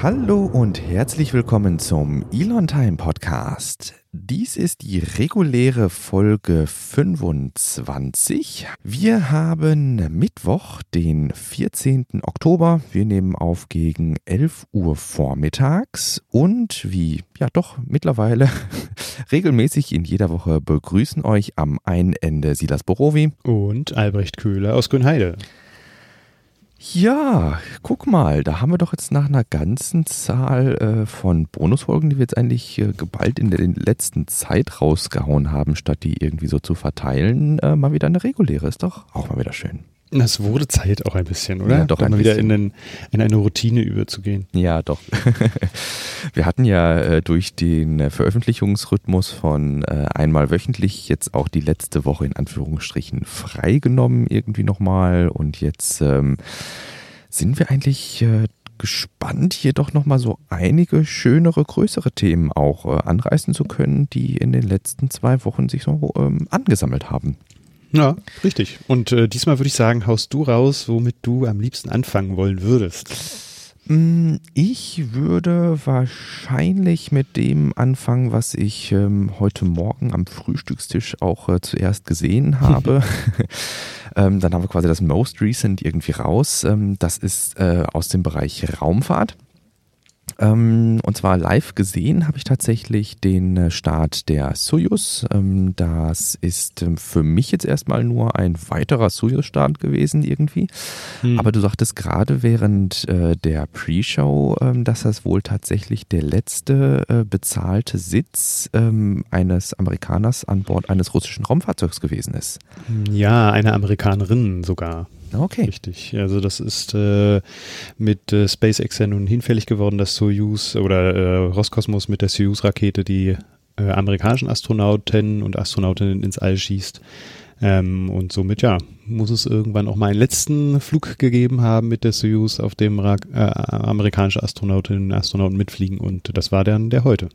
Hallo und herzlich willkommen zum Elon Time Podcast. Dies ist die reguläre Folge 25. Wir haben Mittwoch, den 14. Oktober. Wir nehmen auf gegen 11 Uhr vormittags und wie ja doch mittlerweile regelmäßig in jeder Woche begrüßen euch am einen Ende Silas Borowi und Albrecht Köhler aus Grünheide. Ja, guck mal, da haben wir doch jetzt nach einer ganzen Zahl äh, von Bonusfolgen, die wir jetzt eigentlich äh, geballt in der letzten Zeit rausgehauen haben, statt die irgendwie so zu verteilen, äh, mal wieder eine reguläre. Ist doch auch mal wieder schön. Das wurde Zeit auch ein bisschen, oder? Ja, doch mal wieder in, den, in, eine Routine überzugehen. Ja, doch. Wir hatten ja äh, durch den Veröffentlichungsrhythmus von äh, einmal wöchentlich jetzt auch die letzte Woche in Anführungsstrichen freigenommen irgendwie nochmal und jetzt ähm, sind wir eigentlich äh, gespannt, hier doch nochmal so einige schönere, größere Themen auch äh, anreißen zu können, die in den letzten zwei Wochen sich so ähm, angesammelt haben. Ja, richtig. Und äh, diesmal würde ich sagen, haust du raus, womit du am liebsten anfangen wollen würdest. Mm, ich würde wahrscheinlich mit dem anfangen, was ich ähm, heute Morgen am Frühstückstisch auch äh, zuerst gesehen habe. ähm, dann haben wir quasi das Most Recent irgendwie raus. Ähm, das ist äh, aus dem Bereich Raumfahrt. Ähm, und zwar live gesehen habe ich tatsächlich den äh, Start der Soyuz. Ähm, das ist ähm, für mich jetzt erstmal nur ein weiterer Soyuz-Start gewesen irgendwie. Hm. Aber du sagtest gerade während äh, der Pre-Show, ähm, dass das wohl tatsächlich der letzte äh, bezahlte Sitz ähm, eines Amerikaners an Bord eines russischen Raumfahrzeugs gewesen ist. Ja, eine Amerikanerin sogar. Okay. Richtig. Also das ist äh, mit äh, SpaceX ja nun hinfällig geworden, dass Soyuz oder äh, Roskosmos mit der Soyuz-Rakete die äh, amerikanischen Astronauten und Astronautinnen ins All schießt. Ähm, und somit, ja, muss es irgendwann auch mal einen letzten Flug gegeben haben mit der Soyuz, auf dem äh, amerikanische Astronautinnen und Astronauten mitfliegen. Und das war dann der heute.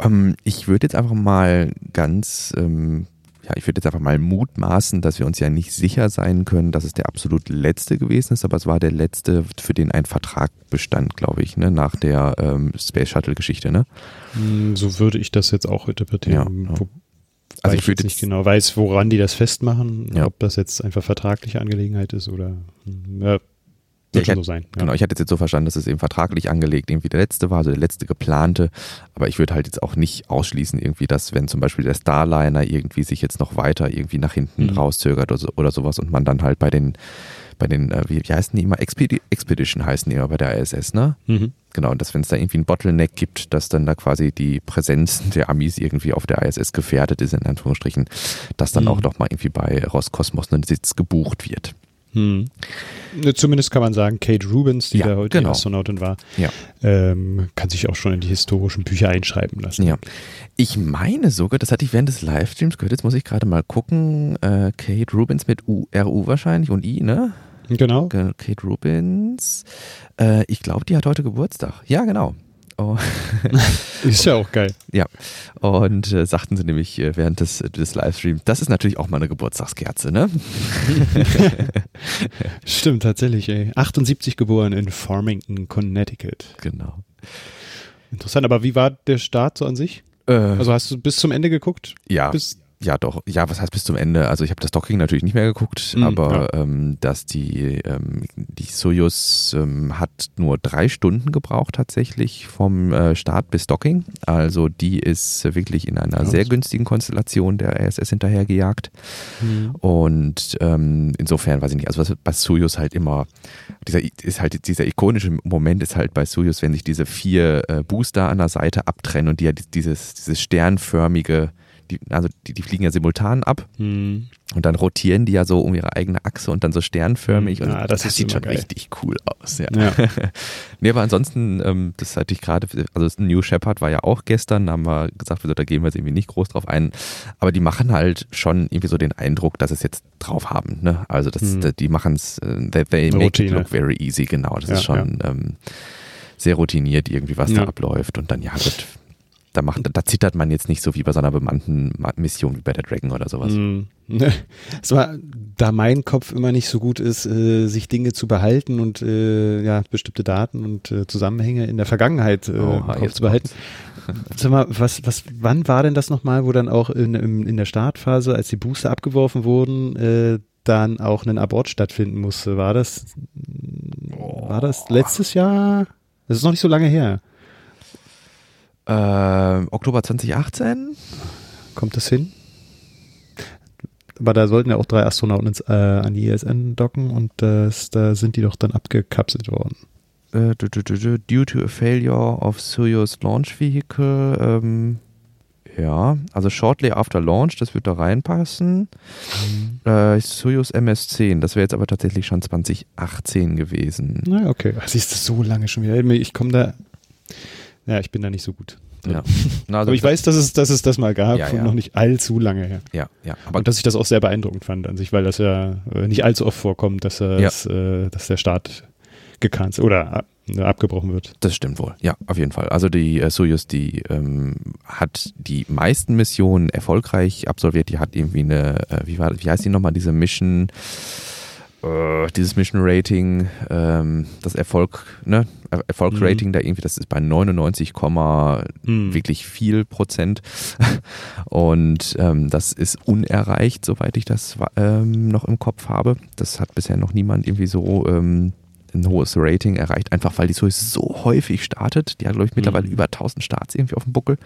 Ähm, ich würde jetzt einfach mal ganz ähm, ja, ich würde jetzt einfach mal mutmaßen, dass wir uns ja nicht sicher sein können, dass es der absolut letzte gewesen ist, aber es war der letzte, für den ein Vertrag bestand, glaube ich, ne, nach der ähm, Space Shuttle-Geschichte, ne? Hm, so würde ich das jetzt auch interpretieren. Ja, ja. Also ich, würde nicht genau weiß, woran die das festmachen, ja. ob das jetzt einfach vertragliche Angelegenheit ist oder hm, ja, wird ja, schon so sein. Ja. Genau, ich hatte es jetzt so verstanden, dass es eben vertraglich angelegt irgendwie der letzte war, also der letzte geplante. Aber ich würde halt jetzt auch nicht ausschließen, irgendwie, dass wenn zum Beispiel der Starliner irgendwie sich jetzt noch weiter irgendwie nach hinten mhm. rauszögert oder, so, oder sowas und man dann halt bei den, bei den, äh, wie, wie heißen die immer? Expedi Expedition heißen die immer bei der ISS, ne? Mhm. Genau, und dass wenn es da irgendwie ein Bottleneck gibt, dass dann da quasi die Präsenz der Amis irgendwie auf der ISS gefährdet ist, in Anführungsstrichen, dass dann mhm. auch doch mal irgendwie bei Roskosmos ein Sitz gebucht wird. Hm. Zumindest kann man sagen, Kate Rubens, die ja, da heute genau. Astronautin war, ja. ähm, kann sich auch schon in die historischen Bücher einschreiben lassen. Ja. Ich meine sogar, das hatte ich während des Livestreams gehört, jetzt muss ich gerade mal gucken, äh, Kate Rubens mit U, RU wahrscheinlich und I, ne? Genau. Kate Rubens. Äh, ich glaube, die hat heute Geburtstag. Ja, genau. Oh. ist ja auch geil. Ja. Und äh, sagten sie nämlich äh, während des, des Livestreams, das ist natürlich auch mal eine Geburtstagskerze, ne? Stimmt, tatsächlich, ey. 78 geboren in Farmington, Connecticut. Genau. Interessant, aber wie war der Start so an sich? Äh, also hast du bis zum Ende geguckt? Ja. Bis ja, doch. Ja, was heißt bis zum Ende? Also ich habe das Docking natürlich nicht mehr geguckt, mhm, aber ja. ähm, dass die, ähm, die Soyuz ähm, hat nur drei Stunden gebraucht tatsächlich vom äh, Start bis Docking. Also die ist wirklich in einer ja. sehr günstigen Konstellation der ISS hinterhergejagt. Mhm. Und ähm, insofern weiß ich nicht, also was bei Soyuz halt immer, dieser ist halt dieser ikonische Moment ist halt bei Soyuz, wenn sich diese vier äh, Booster an der Seite abtrennen und die ja dieses, dieses sternförmige die, also die, die fliegen ja simultan ab hm. und dann rotieren die ja so um ihre eigene Achse und dann so sternförmig hm. und ja, das, das sieht schon geil. richtig cool aus. Ja. ja. nee, aber ansonsten, ähm, das hatte ich gerade, also New Shepard war ja auch gestern, da haben wir gesagt, da gehen wir jetzt irgendwie nicht groß drauf ein, aber die machen halt schon irgendwie so den Eindruck, dass es jetzt drauf haben. Ne? Also das, hm. die machen es, äh, they, they make Routine. it look very easy, genau. Das ja, ist schon ähm, sehr routiniert irgendwie, was da abläuft und dann ja, wird da, macht, da zittert man jetzt nicht so wie bei so einer bemannten Mission wie bei der Dragon oder sowas. Mm. Es war, da mein Kopf immer nicht so gut ist, äh, sich Dinge zu behalten und äh, ja, bestimmte Daten und äh, Zusammenhänge in der Vergangenheit äh, oh, im Kopf zu behalten. Sag mal, was, was, wann war denn das nochmal, wo dann auch in, in, in der Startphase, als die Booster abgeworfen wurden, äh, dann auch ein Abort stattfinden musste? War das, war das letztes Jahr? Das ist noch nicht so lange her. Äh, Oktober 2018? Kommt das hin? Aber da sollten ja auch drei Astronauten ins, äh, an die ISN docken und das, da sind die doch dann abgekapselt worden. Äh, due to a failure of Soyuz Launch Vehicle. Ähm, ja, also shortly after launch, das wird da reinpassen. Mhm. Äh, Soyuz MS-10, das wäre jetzt aber tatsächlich schon 2018 gewesen. Na, okay. Siehst du, so lange schon wieder. Ich komme da. Ja, ich bin da nicht so gut. Ja. Na, also aber ich weiß, dass es, dass es das mal gab ja, und noch nicht allzu lange her. Ja, ja. Aber und dass ich das auch sehr beeindruckend fand an sich, weil das ja äh, nicht allzu oft vorkommt, dass, das, äh, dass der Start gecancelt oder äh, abgebrochen wird. Das stimmt wohl, ja, auf jeden Fall. Also die äh, Soyuz, die ähm, hat die meisten Missionen erfolgreich absolviert. Die hat irgendwie eine, äh, wie, war, wie heißt die nochmal, diese Mission, äh, dieses Mission Rating, ähm, das Erfolg, ne, Erfolgsrating mhm. da irgendwie, das ist bei 99, mhm. wirklich viel Prozent. Und ähm, das ist unerreicht, soweit ich das ähm, noch im Kopf habe. Das hat bisher noch niemand irgendwie so ähm, ein hohes Rating erreicht, einfach weil die so häufig startet. Die hat, glaube ich, mittlerweile mhm. über 1000 Starts irgendwie auf dem Buckel.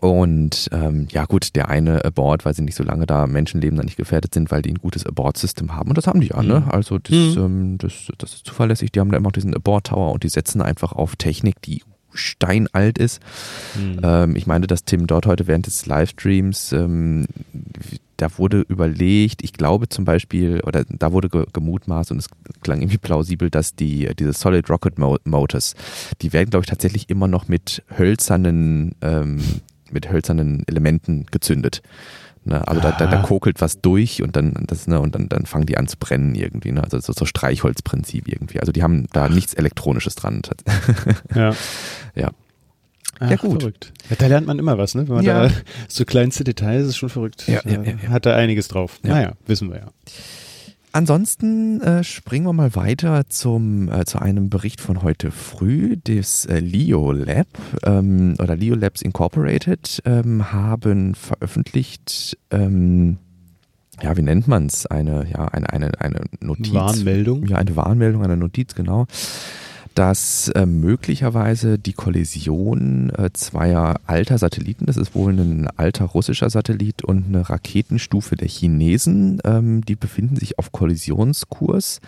Und ähm, ja gut, der eine Abort, weil sie nicht so lange da Menschenleben da nicht gefährdet sind, weil die ein gutes Abort-System haben. Und das haben die ja, ne? Mhm. Also das, mhm. ähm, das, das ist zuverlässig. Die haben da immer auch diesen Abort-Tower und die setzen einfach auf Technik, die steinalt ist. Mhm. Ähm, ich meine, dass Tim dort heute während des Livestreams, ähm, da wurde überlegt, ich glaube zum Beispiel, oder da wurde ge gemutmaßt und es klang irgendwie plausibel, dass die diese Solid Rocket Motors, die werden, glaube ich, tatsächlich immer noch mit hölzernen ähm, mit hölzernen Elementen gezündet. Ne? Also da, da, da, kokelt was durch und dann das, ne, und dann, dann fangen die an zu brennen irgendwie. Ne? Also so, so Streichholzprinzip irgendwie. Also die haben da nichts Elektronisches dran. ja. Ja. Ach, ja, gut. Verrückt. Ja, da lernt man immer was, ne? Wenn man ja. da so kleinste Details ist schon verrückt. Ja, ja, ja, Hat da einiges drauf. Naja, wissen wir ja. Ansonsten äh, springen wir mal weiter zum, äh, zu einem Bericht von heute früh. Das äh, Leo Lab ähm, oder Leo Labs Incorporated ähm, haben veröffentlicht, ähm, ja, wie nennt man es? Eine, ja, eine, eine, eine Notiz. Warnmeldung. Ja, eine Warnmeldung, eine Notiz, genau dass äh, möglicherweise die Kollision äh, zweier alter Satelliten, das ist wohl ein alter russischer Satellit und eine Raketenstufe der Chinesen, ähm, die befinden sich auf Kollisionskurs.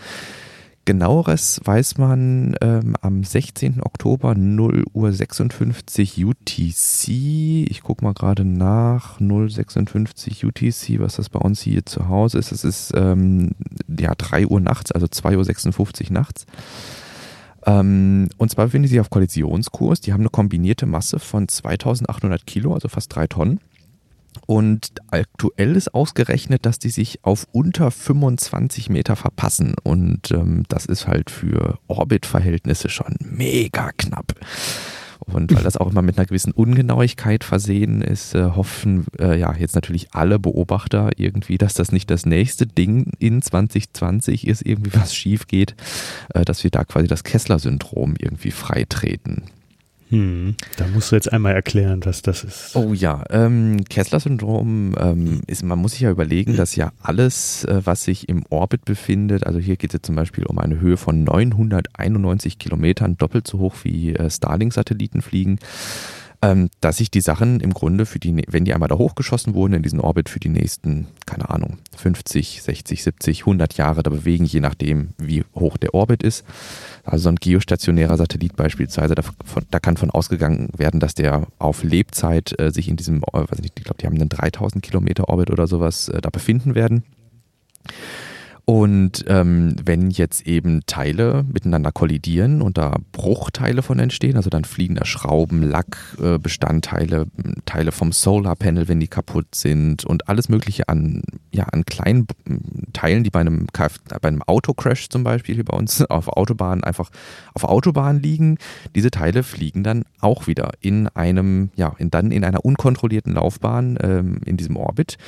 Genaueres weiß man ähm, am 16. Oktober 0 Uhr 56 UTC. Ich gucke mal gerade nach. 056 UTC, was das bei uns hier zu Hause ist. Das ist ähm, ja 3 Uhr nachts, also 2.56 Uhr nachts. Ähm, und zwar befinden sie sich auf Kollisionskurs. Die haben eine kombinierte Masse von 2800 Kilo, also fast drei Tonnen. Und aktuell ist ausgerechnet, dass die sich auf unter 25 Meter verpassen. Und ähm, das ist halt für Orbitverhältnisse schon mega knapp. Und weil das auch immer mit einer gewissen Ungenauigkeit versehen ist, äh, hoffen äh, ja jetzt natürlich alle Beobachter irgendwie, dass das nicht das nächste Ding in 2020 ist, irgendwie was schief geht, äh, dass wir da quasi das Kessler-Syndrom irgendwie freitreten. Hm, da musst du jetzt einmal erklären, was das ist. Oh ja, ähm, Kessler-Syndrom ähm, ist, man muss sich ja überlegen, dass ja alles, äh, was sich im Orbit befindet, also hier geht es zum Beispiel um eine Höhe von 991 Kilometern, doppelt so hoch wie äh, Starlink-Satelliten fliegen, ähm, dass sich die Sachen im Grunde für die, wenn die einmal da hochgeschossen wurden in diesen Orbit für die nächsten, keine Ahnung, 50, 60, 70, 100 Jahre da bewegen, je nachdem, wie hoch der Orbit ist. Also so ein geostationärer Satellit beispielsweise, da, da kann von ausgegangen werden, dass der auf Lebzeit äh, sich in diesem, äh, weiß nicht, ich glaube, die haben einen 3000 Kilometer Orbit oder sowas äh, da befinden werden. Und ähm, wenn jetzt eben Teile miteinander kollidieren und da Bruchteile von entstehen, also dann fliegen da Schrauben, Lackbestandteile, äh, Teile vom Solarpanel, wenn die kaputt sind und alles Mögliche an, ja, an kleinen Teilen, die bei einem, bei einem Autocrash zum Beispiel hier bei uns auf Autobahnen einfach auf Autobahnen liegen, diese Teile fliegen dann auch wieder in einem, ja, in, dann in einer unkontrollierten Laufbahn ähm, in diesem Orbit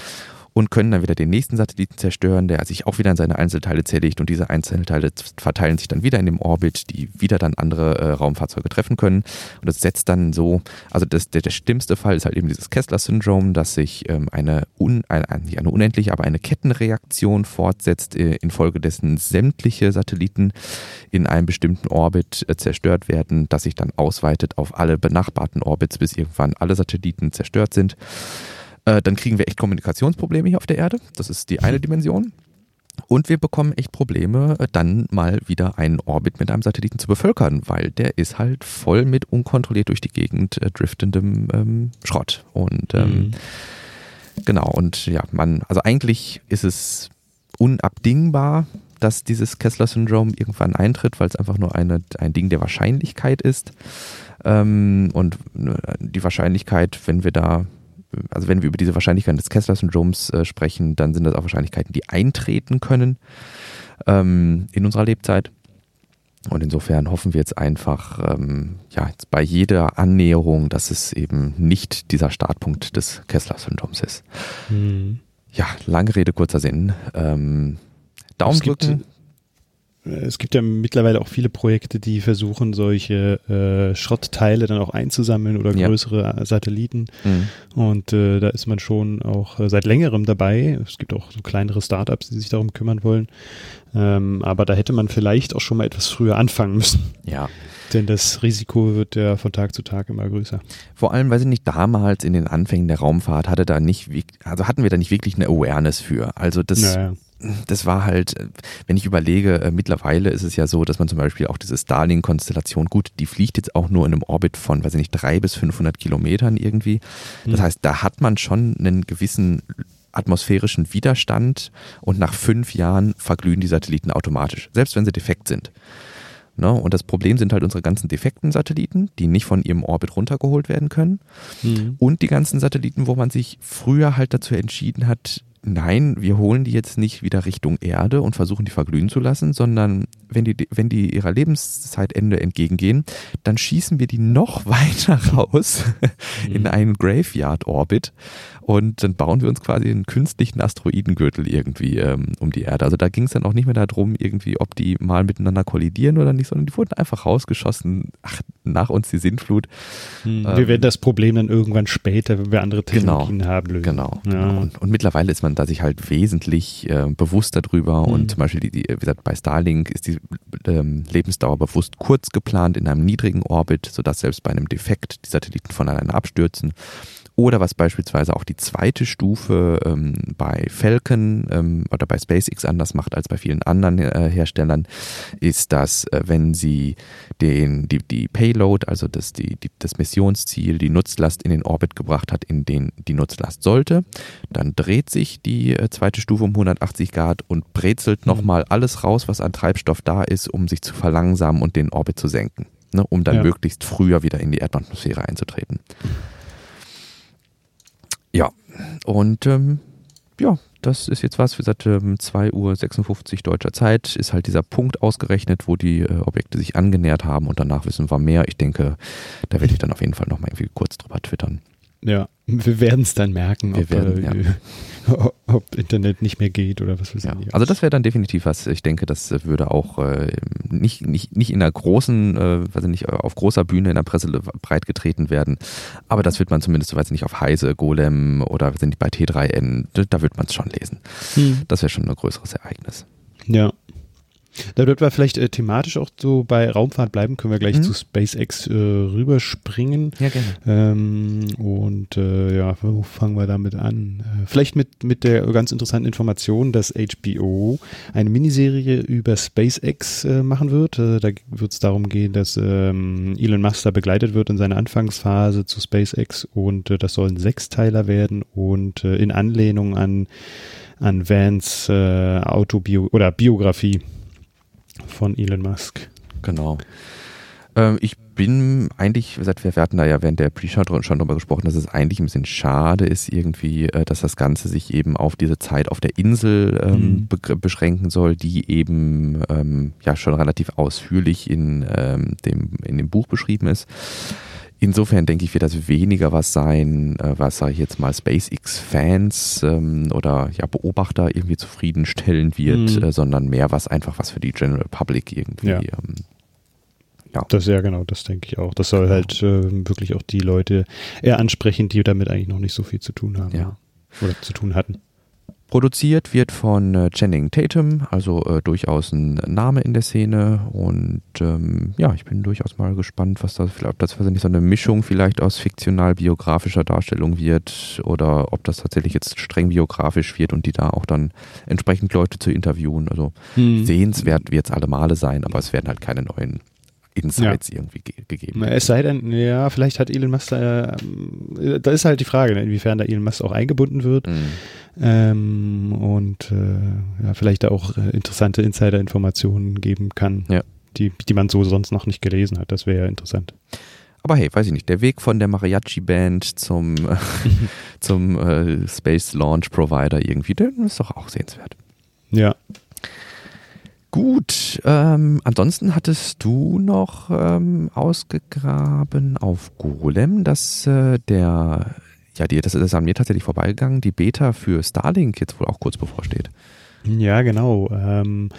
und können dann wieder den nächsten Satelliten zerstören, der sich auch wieder in seine Einzelteile zerlegt und diese Einzelteile verteilen sich dann wieder in dem Orbit, die wieder dann andere äh, Raumfahrzeuge treffen können. Und das setzt dann so, also das, der, der schlimmste Fall ist halt eben dieses Kessler-Syndrom, dass sich ähm, eine, un, eine, eine unendliche, aber eine Kettenreaktion fortsetzt, äh, infolgedessen sämtliche Satelliten in einem bestimmten Orbit äh, zerstört werden, das sich dann ausweitet auf alle benachbarten Orbits, bis irgendwann alle Satelliten zerstört sind. Äh, dann kriegen wir echt Kommunikationsprobleme hier auf der Erde. Das ist die eine Dimension. Und wir bekommen echt Probleme, äh, dann mal wieder einen Orbit mit einem Satelliten zu bevölkern, weil der ist halt voll mit unkontrolliert durch die Gegend äh, driftendem ähm, Schrott. Und ähm, mhm. genau, und ja, man, also eigentlich ist es unabdingbar, dass dieses Kessler-Syndrom irgendwann eintritt, weil es einfach nur eine, ein Ding der Wahrscheinlichkeit ist. Ähm, und äh, die Wahrscheinlichkeit, wenn wir da also wenn wir über diese Wahrscheinlichkeiten des Kessler-Syndroms äh, sprechen, dann sind das auch Wahrscheinlichkeiten, die eintreten können ähm, in unserer Lebzeit. Und insofern hoffen wir jetzt einfach, ähm, ja, jetzt bei jeder Annäherung, dass es eben nicht dieser Startpunkt des Kessler-Syndroms ist. Mhm. Ja, lange Rede, kurzer Sinn. Ähm, Daumen drücken. Es gibt ja mittlerweile auch viele Projekte, die versuchen, solche äh, Schrottteile dann auch einzusammeln oder größere ja. Satelliten. Mhm. Und äh, da ist man schon auch äh, seit längerem dabei. Es gibt auch so kleinere Startups, die sich darum kümmern wollen. Ähm, aber da hätte man vielleicht auch schon mal etwas früher anfangen müssen. Ja. Denn das Risiko wird ja von Tag zu Tag immer größer. Vor allem, weil sie nicht damals in den Anfängen der Raumfahrt hatte da nicht, also hatten wir da nicht wirklich eine Awareness für. Also das, naja das war halt, wenn ich überlege, äh, mittlerweile ist es ja so, dass man zum Beispiel auch diese Starlink-Konstellation, gut, die fliegt jetzt auch nur in einem Orbit von, weiß ich nicht, drei bis 500 Kilometern irgendwie. Das mhm. heißt, da hat man schon einen gewissen atmosphärischen Widerstand und nach fünf Jahren verglühen die Satelliten automatisch, selbst wenn sie defekt sind. Ne? Und das Problem sind halt unsere ganzen defekten Satelliten, die nicht von ihrem Orbit runtergeholt werden können. Mhm. Und die ganzen Satelliten, wo man sich früher halt dazu entschieden hat, nein, wir holen die jetzt nicht wieder Richtung Erde und versuchen die verglühen zu lassen, sondern wenn die, wenn die ihrer Lebenszeitende entgegengehen, dann schießen wir die noch weiter raus in mhm. einen Graveyard-Orbit und dann bauen wir uns quasi einen künstlichen Asteroidengürtel irgendwie ähm, um die Erde. Also da ging es dann auch nicht mehr darum, irgendwie, ob die mal miteinander kollidieren oder nicht, sondern die wurden einfach rausgeschossen. Ach, nach uns die Sintflut. Hm, ähm, wir werden das Problem dann irgendwann später, wenn wir andere genau. Technologien genau, haben, lösen. Genau. Ja. genau. Und, und, mittlerweile ist man da sich halt wesentlich äh, bewusster drüber hm. und zum Beispiel, die, die, wie gesagt, bei Starlink ist die ähm, Lebensdauer bewusst kurz geplant in einem niedrigen Orbit, sodass selbst bei einem Defekt die Satelliten voneinander abstürzen. Oder was beispielsweise auch die zweite Stufe ähm, bei Falcon ähm, oder bei SpaceX anders macht als bei vielen anderen äh, Herstellern, ist, dass äh, wenn sie den, die, die Payload, also das, die, die, das Missionsziel, die Nutzlast in den Orbit gebracht hat, in den die Nutzlast sollte, dann dreht sich die äh, zweite Stufe um 180 Grad und brezelt mhm. nochmal alles raus, was an Treibstoff da ist, um sich zu verlangsamen und den Orbit zu senken. Ne, um dann ja. möglichst früher wieder in die Erdatmosphäre einzutreten. Ja, und ähm, ja, das ist jetzt was. Wie gesagt, ähm, 2.56 Uhr deutscher Zeit ist halt dieser Punkt ausgerechnet, wo die äh, Objekte sich angenähert haben und danach wissen wir mehr. Ich denke, da werde ich dann auf jeden Fall nochmal irgendwie kurz drüber twittern. Ja, wir werden es dann merken, wir ob, werden, äh, ja. ob, Internet nicht mehr geht oder was weiß ja. ich. Also das wäre dann definitiv was. Ich denke, das würde auch äh, nicht, nicht, nicht in einer großen, äh, weiß ich nicht, auf großer Bühne in der Presse breit getreten werden. Aber das wird man zumindest, weiß ich nicht, auf Heise, Golem oder sind die bei T3N, da wird man es schon lesen. Hm. Das wäre schon ein größeres Ereignis. Ja. Da wird wir vielleicht äh, thematisch auch so bei Raumfahrt bleiben, können wir gleich mhm. zu SpaceX äh, rüberspringen. Ja, gerne. Ähm, und äh, ja, wo fangen wir damit an? Äh, vielleicht mit, mit der ganz interessanten Information, dass HBO eine Miniserie über SpaceX äh, machen wird. Äh, da wird es darum gehen, dass ähm, Elon Musk da begleitet wird in seiner Anfangsphase zu SpaceX und das soll ein Sechsteiler werden und in Anlehnung an an Vans äh, Autobio oder Biografie von Elon Musk. Genau. Ähm, ich bin eigentlich, gesagt, wir hatten da ja während der Pre-Show schon drüber gesprochen, dass es eigentlich ein bisschen schade ist, irgendwie, äh, dass das Ganze sich eben auf diese Zeit auf der Insel ähm, mhm. beschränken soll, die eben ähm, ja schon relativ ausführlich in, ähm, dem, in dem Buch beschrieben ist. Insofern denke ich, wird das weniger was sein, äh, was sage ich jetzt mal SpaceX-Fans ähm, oder ja Beobachter irgendwie zufriedenstellen wird, mhm. äh, sondern mehr was einfach was für die General Public irgendwie. Ja. Ähm, ja. Das ja genau, das denke ich auch. Das soll genau. halt äh, wirklich auch die Leute eher ansprechen, die damit eigentlich noch nicht so viel zu tun haben. Ja. Oder zu tun hatten. Produziert wird von äh, Channing Tatum, also äh, durchaus ein Name in der Szene. Und ähm, ja, ich bin durchaus mal gespannt, was das, ob das nicht so eine Mischung vielleicht aus fiktional-biografischer Darstellung wird oder ob das tatsächlich jetzt streng biografisch wird und die da auch dann entsprechend Leute zu interviewen. Also hm. sehenswert wird es alle Male sein, aber es werden halt keine neuen Insights ja. irgendwie ge gegeben. Es sei denn, ja, vielleicht hat Elon Musk da, äh, da ist halt die Frage, ne, inwiefern da Elon Musk auch eingebunden wird. Mhm. Ähm, und äh, ja, vielleicht da auch äh, interessante Insider-Informationen geben kann, ja. die, die man so sonst noch nicht gelesen hat. Das wäre ja interessant. Aber hey, weiß ich nicht, der Weg von der Mariachi-Band zum, zum äh, Space Launch Provider irgendwie, der ist doch auch sehenswert. Ja, Gut, ähm, ansonsten hattest du noch ähm, ausgegraben auf Golem, dass äh, der, ja, die, das ist an mir tatsächlich vorbeigegangen, die Beta für Starlink jetzt wohl auch kurz bevorsteht. Ja, genau. Ähm,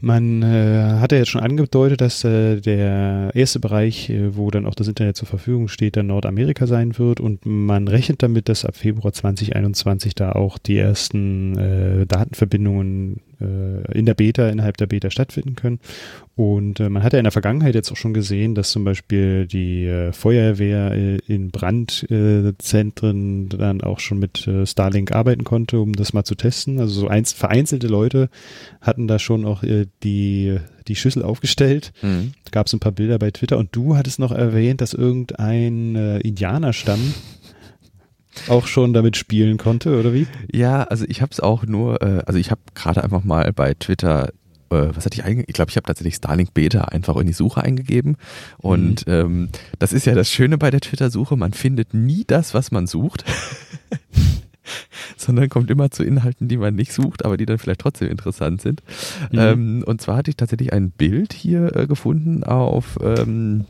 man äh, hat ja jetzt schon angedeutet, dass äh, der erste Bereich, äh, wo dann auch das Internet zur Verfügung steht, dann Nordamerika sein wird und man rechnet damit, dass ab Februar 2021 da auch die ersten äh, Datenverbindungen in der Beta, innerhalb der Beta stattfinden können. Und äh, man hat ja in der Vergangenheit jetzt auch schon gesehen, dass zum Beispiel die äh, Feuerwehr äh, in Brandzentren dann auch schon mit äh, Starlink arbeiten konnte, um das mal zu testen. Also so eins, vereinzelte Leute hatten da schon auch äh, die, die Schüssel aufgestellt. Mhm. Gab es ein paar Bilder bei Twitter und du hattest noch erwähnt, dass irgendein äh, Indianerstamm auch schon damit spielen konnte, oder wie? Ja, also ich habe es auch nur, äh, also ich habe gerade einfach mal bei Twitter äh, was hatte ich eigentlich? Ich glaube, ich habe tatsächlich Starlink Beta einfach in die Suche eingegeben. Und mhm. ähm, das ist ja das Schöne bei der Twitter-Suche, man findet nie das, was man sucht. sondern kommt immer zu Inhalten, die man nicht sucht, aber die dann vielleicht trotzdem interessant sind. Mhm. Ähm, und zwar hatte ich tatsächlich ein Bild hier äh, gefunden auf ähm,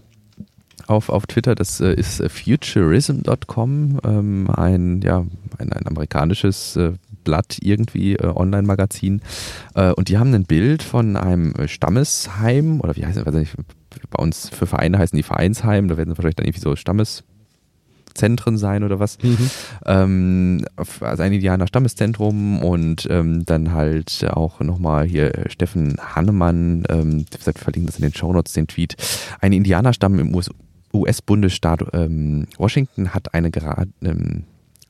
auf, auf Twitter, das äh, ist äh, futurism.com, ähm, ein, ja, ein, ein amerikanisches äh, Blatt irgendwie, äh, Online-Magazin. Äh, und die haben ein Bild von einem Stammesheim, oder wie heißt es, weiß nicht, bei uns für Vereine heißen die Vereinsheim, da werden sie wahrscheinlich dann irgendwie so Stammes, Zentren sein oder was. Mhm. Ähm, also ein Indianer Stammeszentrum und ähm, dann halt auch nochmal hier Steffen Hannemann, ähm, wir verlinken das in den Shownotes, den Tweet. Ein Indianerstamm im US US-Bundesstaat ähm, Washington hat eine gerade ähm,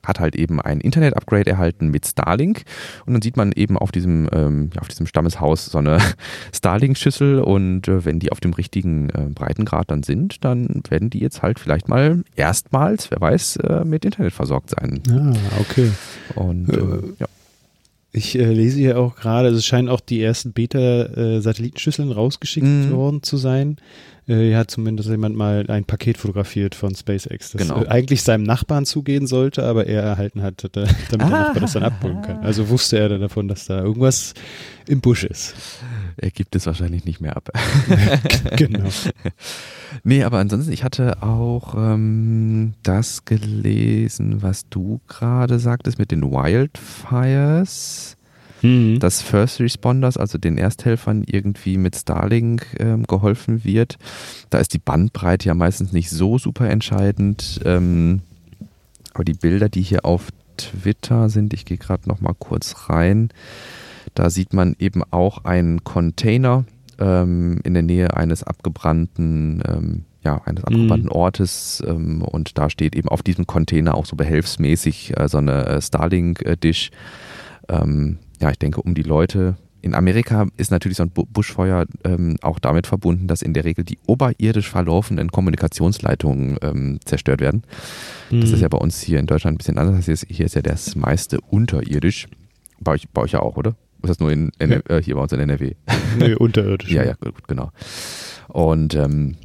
hat halt eben ein Internet-Upgrade erhalten mit Starlink und dann sieht man eben auf diesem, ähm, ja, auf diesem Stammeshaus so eine Starlink-Schüssel und äh, wenn die auf dem richtigen äh, Breitengrad dann sind, dann werden die jetzt halt vielleicht mal erstmals, wer weiß, äh, mit Internet versorgt sein. Ah, okay. Und äh, ja. Ich äh, lese hier auch gerade, also es scheinen auch die ersten Beta-Satellitenschüsseln rausgeschickt mm. worden zu sein. Äh, hier hat zumindest jemand mal ein Paket fotografiert von SpaceX, das genau. äh, eigentlich seinem Nachbarn zugehen sollte, aber er erhalten hat, damit ah. der Nachbar das dann abholen kann. Also wusste er dann davon, dass da irgendwas im Busch ist. Er gibt es wahrscheinlich nicht mehr ab. genau. Nee, aber ansonsten, ich hatte auch ähm, das gelesen, was du gerade sagtest mit den Wildfires. Mhm. Dass First Responders, also den Ersthelfern, irgendwie mit Starlink ähm, geholfen wird. Da ist die Bandbreite ja meistens nicht so super entscheidend. Ähm, aber die Bilder, die hier auf Twitter sind, ich gehe gerade noch mal kurz rein, da sieht man eben auch einen Container, ähm, in der Nähe eines abgebrannten, ähm, ja, eines abgebrannten mhm. Ortes ähm, und da steht eben auf diesem Container auch so behelfsmäßig äh, so eine äh, Starlink-Dish. Ähm, ja, ich denke, um die Leute in Amerika ist natürlich so ein Buschfeuer ähm, auch damit verbunden, dass in der Regel die oberirdisch verlaufenden Kommunikationsleitungen ähm, zerstört werden. Mhm. Das ist ja bei uns hier in Deutschland ein bisschen anders. Hier ist, hier ist ja das meiste unterirdisch. Bei euch, bei euch ja auch, oder? Ist das nur in, in ja. äh, hier bei uns in NRW? Nee, unterirdisch. ja, ja, gut, genau. Und ähm,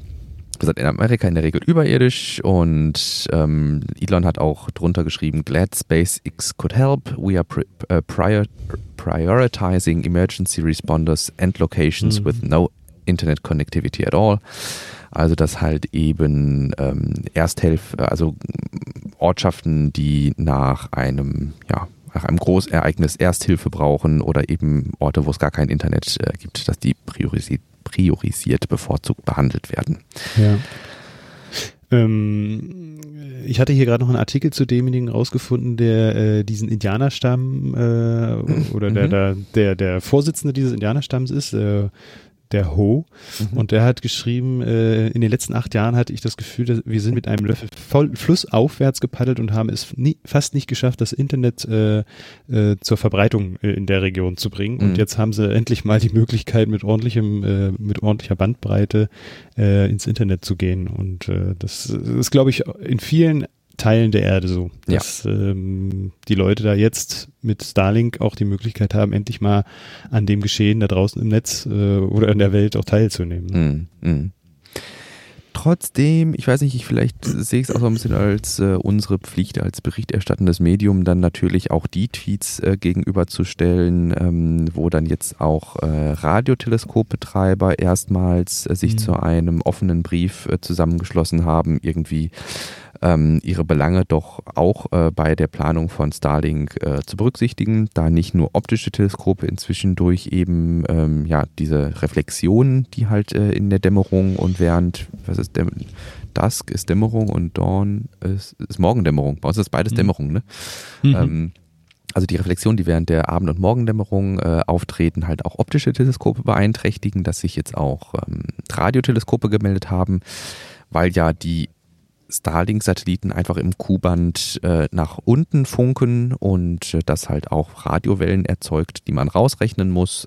gesagt, in Amerika in der Regel überirdisch und ähm, Elon hat auch drunter geschrieben, glad SpaceX could help. We are pri uh, prior prioritizing emergency responders and locations mhm. with no internet connectivity at all. Also dass halt eben ähm, Ersthilfe, also Ortschaften, die nach einem, ja, nach einem Großereignis Ersthilfe brauchen oder eben Orte, wo es gar kein Internet äh, gibt, dass die priorisiert priorisiert bevorzugt behandelt werden. Ja. Ähm, ich hatte hier gerade noch einen Artikel zu demjenigen rausgefunden, der äh, diesen Indianerstamm äh, oder der, mhm. der, der, der Vorsitzende dieses Indianerstamms ist, äh, der Ho. Mhm. Und der hat geschrieben, äh, in den letzten acht Jahren hatte ich das Gefühl, dass wir sind mit einem Löffel voll flussaufwärts gepaddelt und haben es nie, fast nicht geschafft, das Internet äh, äh, zur Verbreitung äh, in der Region zu bringen. Mhm. Und jetzt haben sie endlich mal die Möglichkeit, mit ordentlichem, äh, mit ordentlicher Bandbreite äh, ins Internet zu gehen. Und äh, das ist, glaube ich, in vielen Teilen der Erde so, dass ja. ähm, die Leute da jetzt mit Starlink auch die Möglichkeit haben, endlich mal an dem Geschehen da draußen im Netz äh, oder in der Welt auch teilzunehmen. Mm, mm. Trotzdem, ich weiß nicht, ich vielleicht sehe ich es auch so ein bisschen als äh, unsere Pflicht als berichterstattendes Medium, dann natürlich auch die Tweets äh, gegenüberzustellen, ähm, wo dann jetzt auch äh, Radioteleskopbetreiber erstmals äh, sich mhm. zu einem offenen Brief äh, zusammengeschlossen haben, irgendwie ähm, ihre Belange doch auch äh, bei der Planung von Starlink äh, zu berücksichtigen, da nicht nur optische Teleskope inzwischen durch eben ähm, ja diese Reflexionen, die halt äh, in der Dämmerung und während was ist Däm Dusk ist Dämmerung und Dawn ist, ist Morgendämmerung. Bei uns ist beides mhm. Dämmerung, ne? Mhm. Ähm, also die Reflexionen, die während der Abend- und Morgendämmerung äh, auftreten, halt auch optische Teleskope beeinträchtigen, dass sich jetzt auch ähm, Radioteleskope gemeldet haben, weil ja die Starlink-Satelliten einfach im Q-Band äh, nach unten funken und äh, das halt auch Radiowellen erzeugt, die man rausrechnen muss.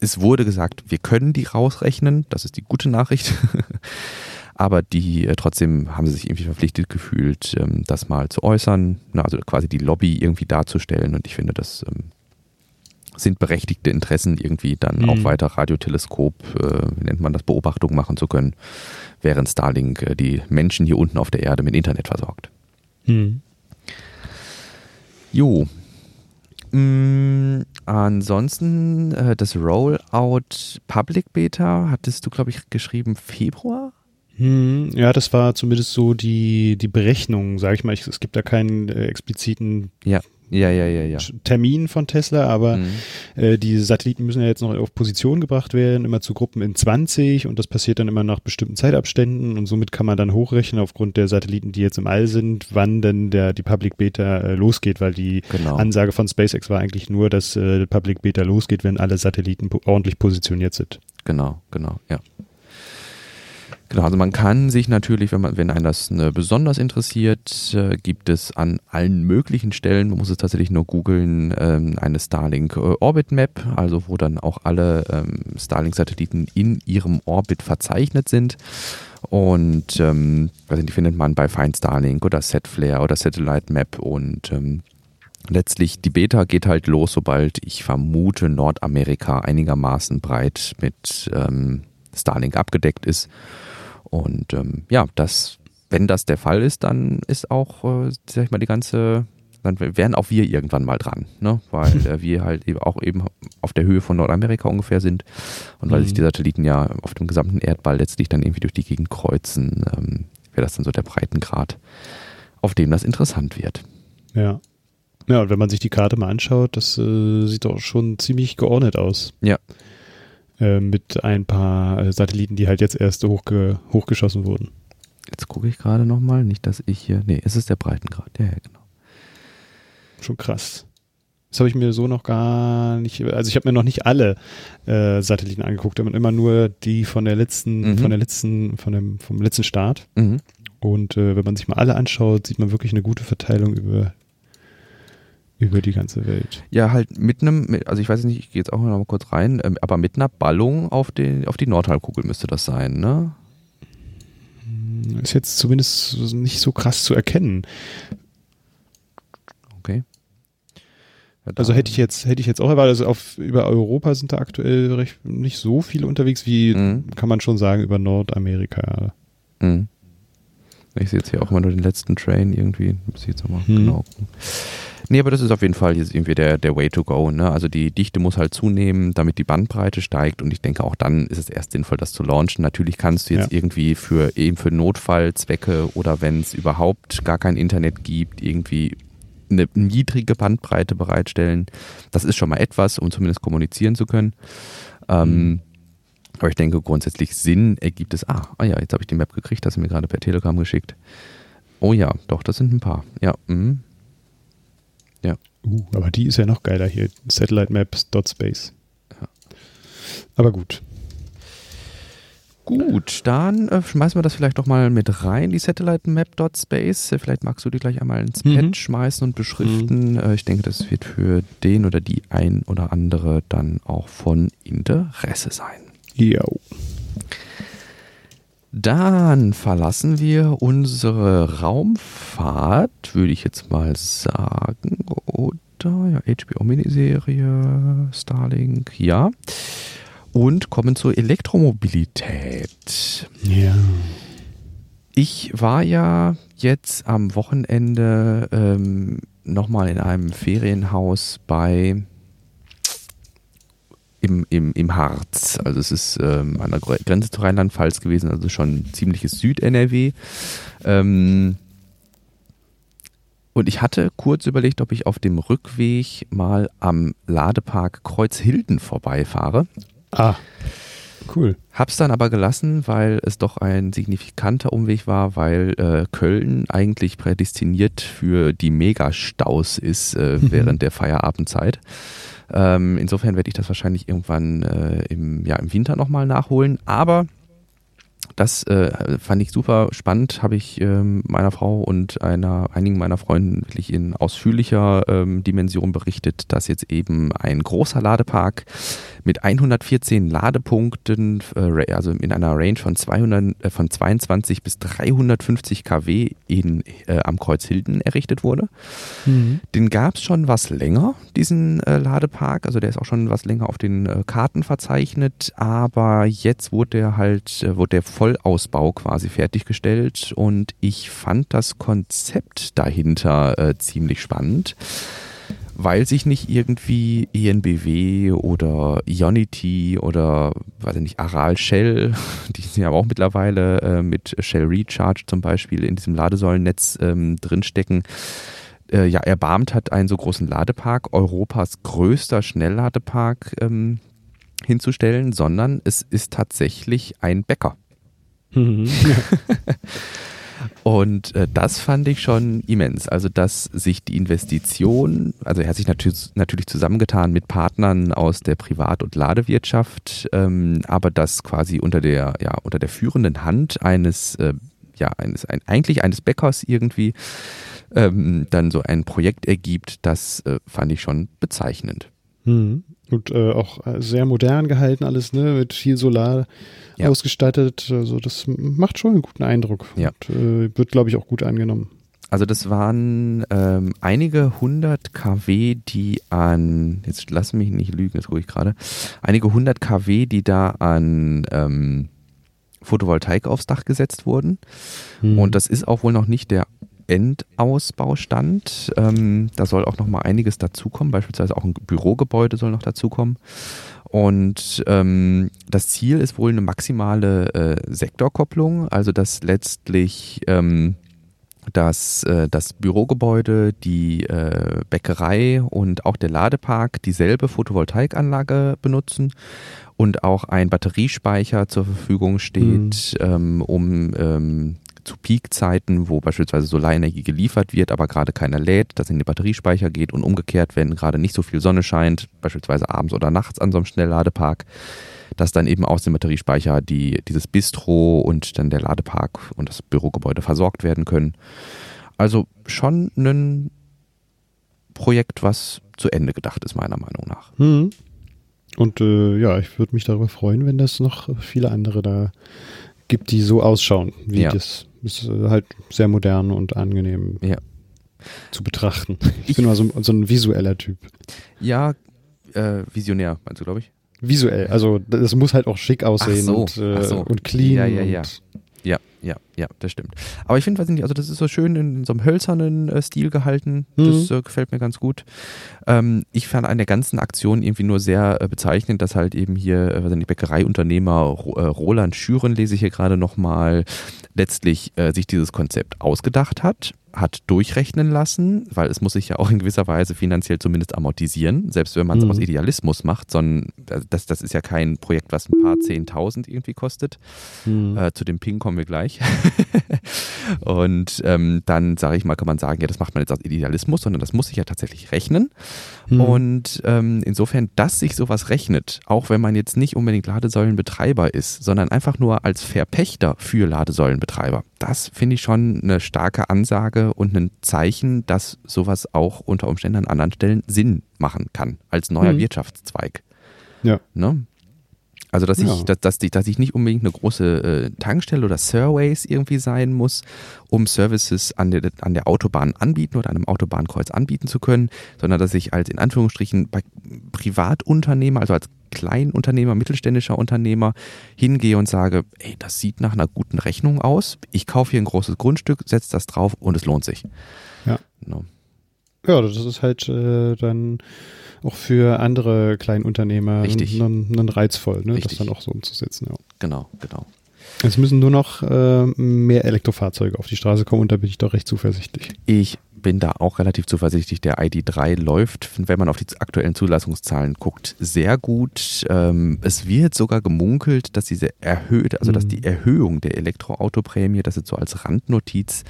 Es wurde gesagt, wir können die rausrechnen, das ist die gute Nachricht. Aber die äh, trotzdem haben sie sich irgendwie verpflichtet gefühlt, ähm, das mal zu äußern, na, also quasi die Lobby irgendwie darzustellen. Und ich finde, das ähm, sind berechtigte Interessen, irgendwie dann mhm. auch weiter Radioteleskop, äh, wie nennt man das, Beobachtung machen zu können, während Starlink äh, die Menschen hier unten auf der Erde mit Internet versorgt. Mhm. Jo. Mm, ansonsten äh, das Rollout Public Beta hattest du, glaube ich, geschrieben Februar? Hm, ja, das war zumindest so die, die Berechnung, sage ich mal. Es gibt da keinen äh, expliziten ja. Ja, ja, ja, ja. Termin von Tesla, aber mhm. äh, die Satelliten müssen ja jetzt noch auf Position gebracht werden, immer zu Gruppen in 20 und das passiert dann immer nach bestimmten Zeitabständen und somit kann man dann hochrechnen aufgrund der Satelliten, die jetzt im All sind, wann denn der die Public Beta äh, losgeht, weil die genau. Ansage von SpaceX war eigentlich nur, dass äh, Public Beta losgeht, wenn alle Satelliten ordentlich positioniert sind. Genau, genau, ja. Genau, also man kann sich natürlich, wenn man, wenn einen das ne, besonders interessiert, äh, gibt es an allen möglichen Stellen, man muss es tatsächlich nur googeln, ähm, eine Starlink äh, Orbit Map, also wo dann auch alle ähm, Starlink-Satelliten in ihrem Orbit verzeichnet sind. Und ähm, also die findet man bei Find Starlink oder Setflare oder Satellite Map und ähm, letztlich die Beta geht halt los, sobald ich vermute Nordamerika einigermaßen breit mit ähm, Starlink abgedeckt ist. Und ähm, ja, das, wenn das der Fall ist, dann ist auch, äh, sag ich mal, die ganze, dann wären auch wir irgendwann mal dran, ne? Weil äh, wir halt eben auch eben auf der Höhe von Nordamerika ungefähr sind und weil mhm. sich die Satelliten ja auf dem gesamten Erdball letztlich dann irgendwie durch die Gegend kreuzen, ähm, wäre das dann so der Breitengrad, auf dem das interessant wird. Ja. Ja, und wenn man sich die Karte mal anschaut, das äh, sieht doch schon ziemlich geordnet aus. Ja, äh, mit ein paar äh, Satelliten, die halt jetzt erst hochge hochgeschossen wurden. Jetzt gucke ich gerade nochmal, nicht, dass ich hier. Nee, es ist der Breitengrad. Ja, ja, genau. Schon krass. Das habe ich mir so noch gar nicht, also ich habe mir noch nicht alle äh, Satelliten angeguckt, aber immer nur die von der letzten, mhm. von der letzten, von dem, vom letzten Start. Mhm. Und äh, wenn man sich mal alle anschaut, sieht man wirklich eine gute Verteilung über, über die ganze Welt. Ja, halt mit einem, also ich weiß nicht, ich gehe jetzt auch noch mal kurz rein, ähm, aber mit einer Ballung auf, den, auf die Nordhalbkugel müsste das sein, ne? Ist jetzt zumindest nicht so krass zu erkennen. Okay. Ja, also hätte ich jetzt, hätte ich jetzt auch erwartet, also auf, über Europa sind da aktuell recht, nicht so viele unterwegs, wie mhm. kann man schon sagen, über Nordamerika. Mhm. Ich sehe jetzt hier auch immer nur den letzten Train irgendwie. Muss ich jetzt nochmal mhm. genau gucken. Nee, aber das ist auf jeden Fall jetzt irgendwie der, der Way to go. Ne? Also die Dichte muss halt zunehmen, damit die Bandbreite steigt und ich denke auch dann ist es erst sinnvoll, das zu launchen. Natürlich kannst du jetzt ja. irgendwie für eben für Notfallzwecke oder wenn es überhaupt gar kein Internet gibt, irgendwie eine niedrige Bandbreite bereitstellen. Das ist schon mal etwas, um zumindest kommunizieren zu können. Ähm, mhm. aber ich denke, grundsätzlich Sinn ergibt es. Ah, ah ja, jetzt habe ich die Map gekriegt, das ist mir gerade per Telegram geschickt. Oh ja, doch, das sind ein paar. Ja, mh. Ja. Uh, aber die ist ja noch geiler hier. Satellite Maps dot space. Ja. Aber gut. Gut, dann äh, schmeißen wir das vielleicht doch mal mit rein, die Satellite Map.space. Vielleicht magst du die gleich einmal ins mhm. Pad schmeißen und beschriften. Mhm. Äh, ich denke, das wird für den oder die ein oder andere dann auch von Interesse sein. Ja. Dann verlassen wir unsere Raumfahrt, würde ich jetzt mal sagen. Oder ja, HBO-Miniserie, Starlink, ja und kommen zur Elektromobilität. Ja. Ich war ja jetzt am Wochenende ähm, nochmal in einem Ferienhaus bei im, im, im Harz. Also es ist ähm, an der Grenze zu Rheinland-Pfalz gewesen, also schon ziemliches Süd-NRW. Ähm, und ich hatte kurz überlegt, ob ich auf dem Rückweg mal am Ladepark Kreuzhilden vorbeifahre. Ah, cool. Hab's dann aber gelassen, weil es doch ein signifikanter Umweg war, weil äh, Köln eigentlich prädestiniert für die Megastaus ist äh, mhm. während der Feierabendzeit. Ähm, insofern werde ich das wahrscheinlich irgendwann äh, im, ja, im Winter nochmal nachholen. Aber das äh, fand ich super spannend, habe ich ähm, meiner Frau und einer, einigen meiner Freunden wirklich in ausführlicher ähm, Dimension berichtet, dass jetzt eben ein großer Ladepark mit 114 Ladepunkten, äh, also in einer Range von, 200, äh, von 22 bis 350 kW in, äh, am Kreuz Hilden errichtet wurde. Mhm. Den gab es schon was länger, diesen äh, Ladepark, also der ist auch schon was länger auf den äh, Karten verzeichnet, aber jetzt wurde der halt, wurde der Vollausbau quasi fertiggestellt und ich fand das Konzept dahinter äh, ziemlich spannend, weil sich nicht irgendwie ENBW oder Ionity oder weiß ich nicht, Aral Shell, die sind ja auch mittlerweile äh, mit Shell Recharge zum Beispiel in diesem Ladesäulennetz ähm, drinstecken, äh, ja, erbarmt hat, einen so großen Ladepark, Europas größter Schnellladepark ähm, hinzustellen, sondern es ist tatsächlich ein Bäcker. Mhm. Und äh, das fand ich schon immens. Also, dass sich die Investition, also er hat sich natürlich, natürlich zusammengetan mit Partnern aus der Privat- und Ladewirtschaft, ähm, aber das quasi unter der, ja, unter der führenden Hand eines, äh, ja, eines, ein, eigentlich eines Bäckers irgendwie, ähm, dann so ein Projekt ergibt, das äh, fand ich schon bezeichnend. Mhm. Und äh, auch sehr modern gehalten alles, ne, mit viel Solar ja. ausgestattet. Also das macht schon einen guten Eindruck. Ja. Und, äh, wird, glaube ich, auch gut angenommen. Also das waren ähm, einige hundert kW, die an, jetzt lass mich nicht lügen, jetzt gucke ich gerade, einige hundert kW, die da an ähm, Photovoltaik aufs Dach gesetzt wurden. Hm. Und das ist auch wohl noch nicht der Endausbaustand. Ähm, da soll auch noch mal einiges dazukommen, beispielsweise auch ein Bürogebäude soll noch dazukommen. Und ähm, das Ziel ist wohl eine maximale äh, Sektorkopplung, also dass letztlich ähm, dass äh, das Bürogebäude, die äh, Bäckerei und auch der Ladepark dieselbe Photovoltaikanlage benutzen und auch ein Batteriespeicher zur Verfügung steht, mhm. ähm, um ähm, zu Peakzeiten, wo beispielsweise Solarenergie geliefert wird, aber gerade keiner lädt, das in den Batteriespeicher geht und umgekehrt, wenn gerade nicht so viel Sonne scheint, beispielsweise abends oder nachts an so einem Schnellladepark, dass dann eben aus dem Batteriespeicher die, dieses Bistro und dann der Ladepark und das Bürogebäude versorgt werden können. Also schon ein Projekt, was zu Ende gedacht ist, meiner Meinung nach. Hm. Und äh, ja, ich würde mich darüber freuen, wenn das noch viele andere da gibt, die so ausschauen, wie ja. das. Ist halt sehr modern und angenehm ja. zu betrachten. Ich, ich bin mal so, so, ein visueller Typ. Ja, äh, visionär, meinst du, glaube ich? Visuell, also das muss halt auch schick aussehen so, und, äh, so. und clean. Ja, ja, ja. Ja, ja, ja, das stimmt. Aber ich finde, weiß nicht, also das ist so schön in so einem hölzernen äh, Stil gehalten. Das mhm. äh, gefällt mir ganz gut. Ähm, ich fand an der ganzen Aktion irgendwie nur sehr äh, bezeichnend, dass halt eben hier, äh, weiß nicht, Bäckereiunternehmer äh, Roland Schüren, lese ich hier gerade nochmal, letztlich äh, sich dieses Konzept ausgedacht hat hat durchrechnen lassen, weil es muss sich ja auch in gewisser Weise finanziell zumindest amortisieren, selbst wenn man es mhm. aus Idealismus macht, sondern das, das ist ja kein Projekt, was ein paar Zehntausend irgendwie kostet. Mhm. Äh, zu dem Ping kommen wir gleich. und ähm, dann sage ich mal, kann man sagen, ja, das macht man jetzt aus Idealismus, sondern das muss sich ja tatsächlich rechnen. Mhm. Und ähm, insofern, dass sich sowas rechnet, auch wenn man jetzt nicht unbedingt Ladesäulenbetreiber ist, sondern einfach nur als Verpächter für Ladesäulenbetreiber, das finde ich schon eine starke Ansage und ein Zeichen, dass sowas auch unter Umständen an anderen Stellen Sinn machen kann als neuer mhm. Wirtschaftszweig. Ja. Ne? Also, dass, ja. ich, dass, dass, dass ich nicht unbedingt eine große äh, Tankstelle oder Surveys irgendwie sein muss, um Services an der, an der Autobahn anbieten oder an einem Autobahnkreuz anbieten zu können, sondern dass ich als in Anführungsstrichen bei Privatunternehmer, also als Kleinunternehmer, mittelständischer Unternehmer hingehe und sage, ey, das sieht nach einer guten Rechnung aus, ich kaufe hier ein großes Grundstück, setze das drauf und es lohnt sich. Ja. No. Ja, das ist halt äh, dann auch für andere Kleinunternehmer einen reizvoll, ne? das dann auch so umzusetzen. Ja. Genau, genau. Es müssen nur noch äh, mehr Elektrofahrzeuge auf die Straße kommen und da bin ich doch recht zuversichtlich. Ich bin da auch relativ zuversichtlich. Der ID3 läuft, wenn man auf die aktuellen Zulassungszahlen guckt, sehr gut. Ähm, es wird sogar gemunkelt, dass diese erhöhte, also dass die mhm. Erhöhung der Elektroautoprämie, das ist so als Randnotiz,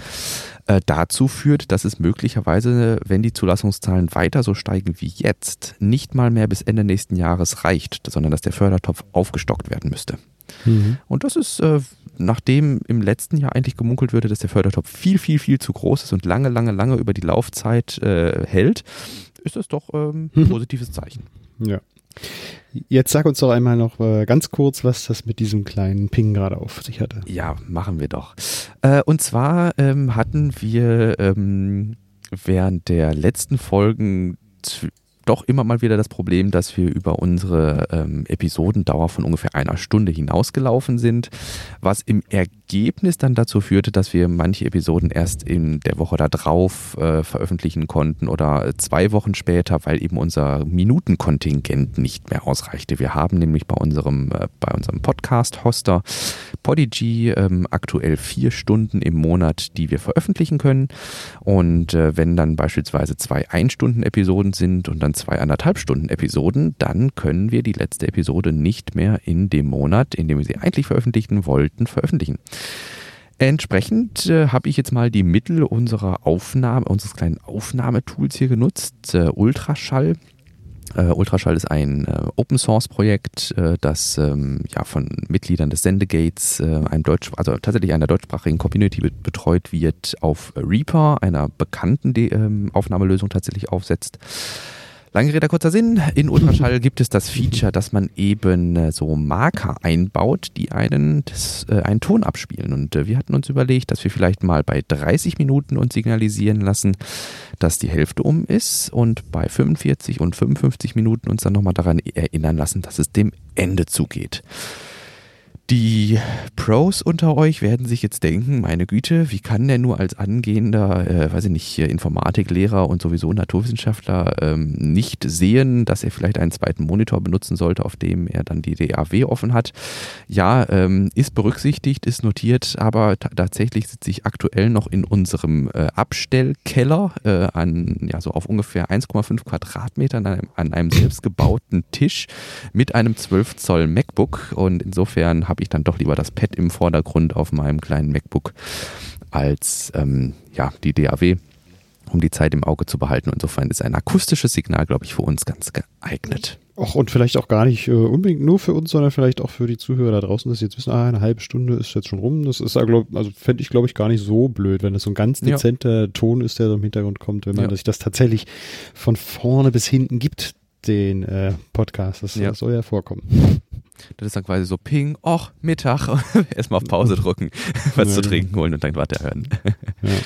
äh, dazu führt, dass es möglicherweise, wenn die Zulassungszahlen weiter so steigen wie jetzt, nicht mal mehr bis Ende nächsten Jahres reicht, sondern dass der Fördertopf aufgestockt werden müsste. Mhm. Und das ist, äh, nachdem im letzten Jahr eigentlich gemunkelt würde, dass der Fördertopf viel, viel, viel zu groß ist und lange, lange, lange über die Laufzeit äh, hält, ist das doch ähm, ein mhm. positives Zeichen. Ja. Jetzt sag uns doch einmal noch äh, ganz kurz, was das mit diesem kleinen Ping gerade auf sich hatte. Ja, machen wir doch. Äh, und zwar ähm, hatten wir ähm, während der letzten Folgen doch immer mal wieder das Problem, dass wir über unsere ähm, Episodendauer von ungefähr einer Stunde hinausgelaufen sind, was im Ergebnis dann dazu führte, dass wir manche Episoden erst in der Woche darauf äh, veröffentlichen konnten oder zwei Wochen später, weil eben unser Minutenkontingent nicht mehr ausreichte. Wir haben nämlich bei unserem, äh, unserem Podcast-Hoster Podigy ähm, aktuell vier Stunden im Monat, die wir veröffentlichen können. Und äh, wenn dann beispielsweise zwei Ein-Stunden-Episoden sind und dann zwei anderthalb Stunden Episoden, dann können wir die letzte Episode nicht mehr in dem Monat, in dem wir sie eigentlich veröffentlichen wollten, veröffentlichen. Entsprechend äh, habe ich jetzt mal die Mittel unserer Aufnahme, unseres kleinen Aufnahmetools hier genutzt, äh, Ultraschall. Äh, Ultraschall ist ein äh, Open Source Projekt, äh, das ähm, ja von Mitgliedern des Sendegates, äh, einem Deutsch, also tatsächlich einer deutschsprachigen Community betreut wird, auf Reaper, einer bekannten De ähm, Aufnahmelösung tatsächlich aufsetzt. Lange Rede, kurzer Sinn. In Ultraschall gibt es das Feature, dass man eben äh, so Marker einbaut, die einen, das, äh, einen Ton abspielen. Und äh, wir hatten uns überlegt, dass wir vielleicht mal bei 30 Minuten uns signalisieren lassen, dass die Hälfte um ist und bei 45 und 55 Minuten uns dann nochmal daran erinnern lassen, dass es dem Ende zugeht. Die Pros unter euch werden sich jetzt denken, meine Güte, wie kann der nur als angehender, äh, weiß ich nicht, Informatiklehrer und sowieso Naturwissenschaftler ähm, nicht sehen, dass er vielleicht einen zweiten Monitor benutzen sollte, auf dem er dann die DAW offen hat. Ja, ähm, ist berücksichtigt, ist notiert, aber tatsächlich sitze ich aktuell noch in unserem äh, Abstellkeller äh, an, ja, so auf ungefähr 1,5 Quadratmetern an einem, an einem selbstgebauten Tisch mit einem 12 Zoll MacBook und insofern habe habe ich dann doch lieber das Pad im Vordergrund auf meinem kleinen MacBook als ähm, ja, die DAW, um die Zeit im Auge zu behalten. Insofern ist ein akustisches Signal, glaube ich, für uns ganz geeignet. Och, und vielleicht auch gar nicht äh, unbedingt nur für uns, sondern vielleicht auch für die Zuhörer da draußen, dass sie jetzt wissen, ah, eine halbe Stunde ist jetzt schon rum. Das ist, also fände ich, glaube ich, gar nicht so blöd, wenn das so ein ganz dezenter ja. Ton ist, der so im Hintergrund kommt, wenn man ja. sich das tatsächlich von vorne bis hinten gibt, den äh, Podcast. Das, ja. soll ja vorkommen. Das ist dann quasi so Ping, och, Mittag, erstmal auf Pause drücken, was ja, zu trinken holen und dann weiterhören. Ja.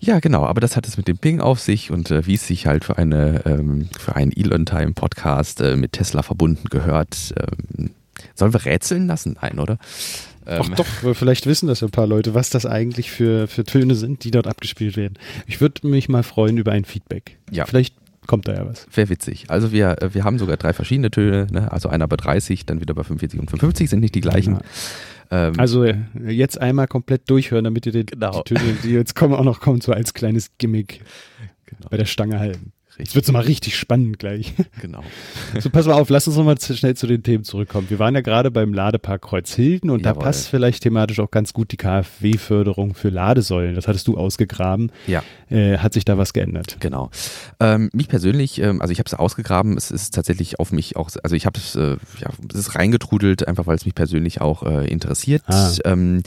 Ja, genau, aber das hat es mit dem Ping auf sich und äh, wie es sich halt für eine ähm, für einen Elon Time Podcast äh, mit Tesla verbunden gehört. Ähm, sollen wir rätseln lassen? Nein, oder? Ähm, Ach doch, vielleicht wissen das ein paar Leute, was das eigentlich für, für Töne sind, die dort abgespielt werden. Ich würde mich mal freuen über ein Feedback. Ja. Vielleicht kommt da ja was. Wäre witzig. Also wir, äh, wir haben sogar drei verschiedene Töne, ne? also einer bei 30, dann wieder bei 45 und 55 sind nicht die gleichen. Ähm, also äh, jetzt einmal komplett durchhören, damit ihr den, genau. die Töne, die jetzt kommen, auch noch kommen, so als kleines Gimmick genau. bei der Stange halten. Jetzt wird es mal richtig spannend gleich. Genau. So, pass mal auf, lass uns nochmal schnell zu den Themen zurückkommen. Wir waren ja gerade beim Ladepark Kreuzhilden und Jawohl. da passt vielleicht thematisch auch ganz gut die KfW-Förderung für Ladesäulen. Das hattest du ausgegraben. Ja. Äh, hat sich da was geändert? Genau. Ähm, mich persönlich, ähm, also ich habe es ausgegraben, es ist tatsächlich auf mich auch, also ich habe es, äh, ja, es ist reingetrudelt, einfach weil es mich persönlich auch äh, interessiert. Ah. Ähm,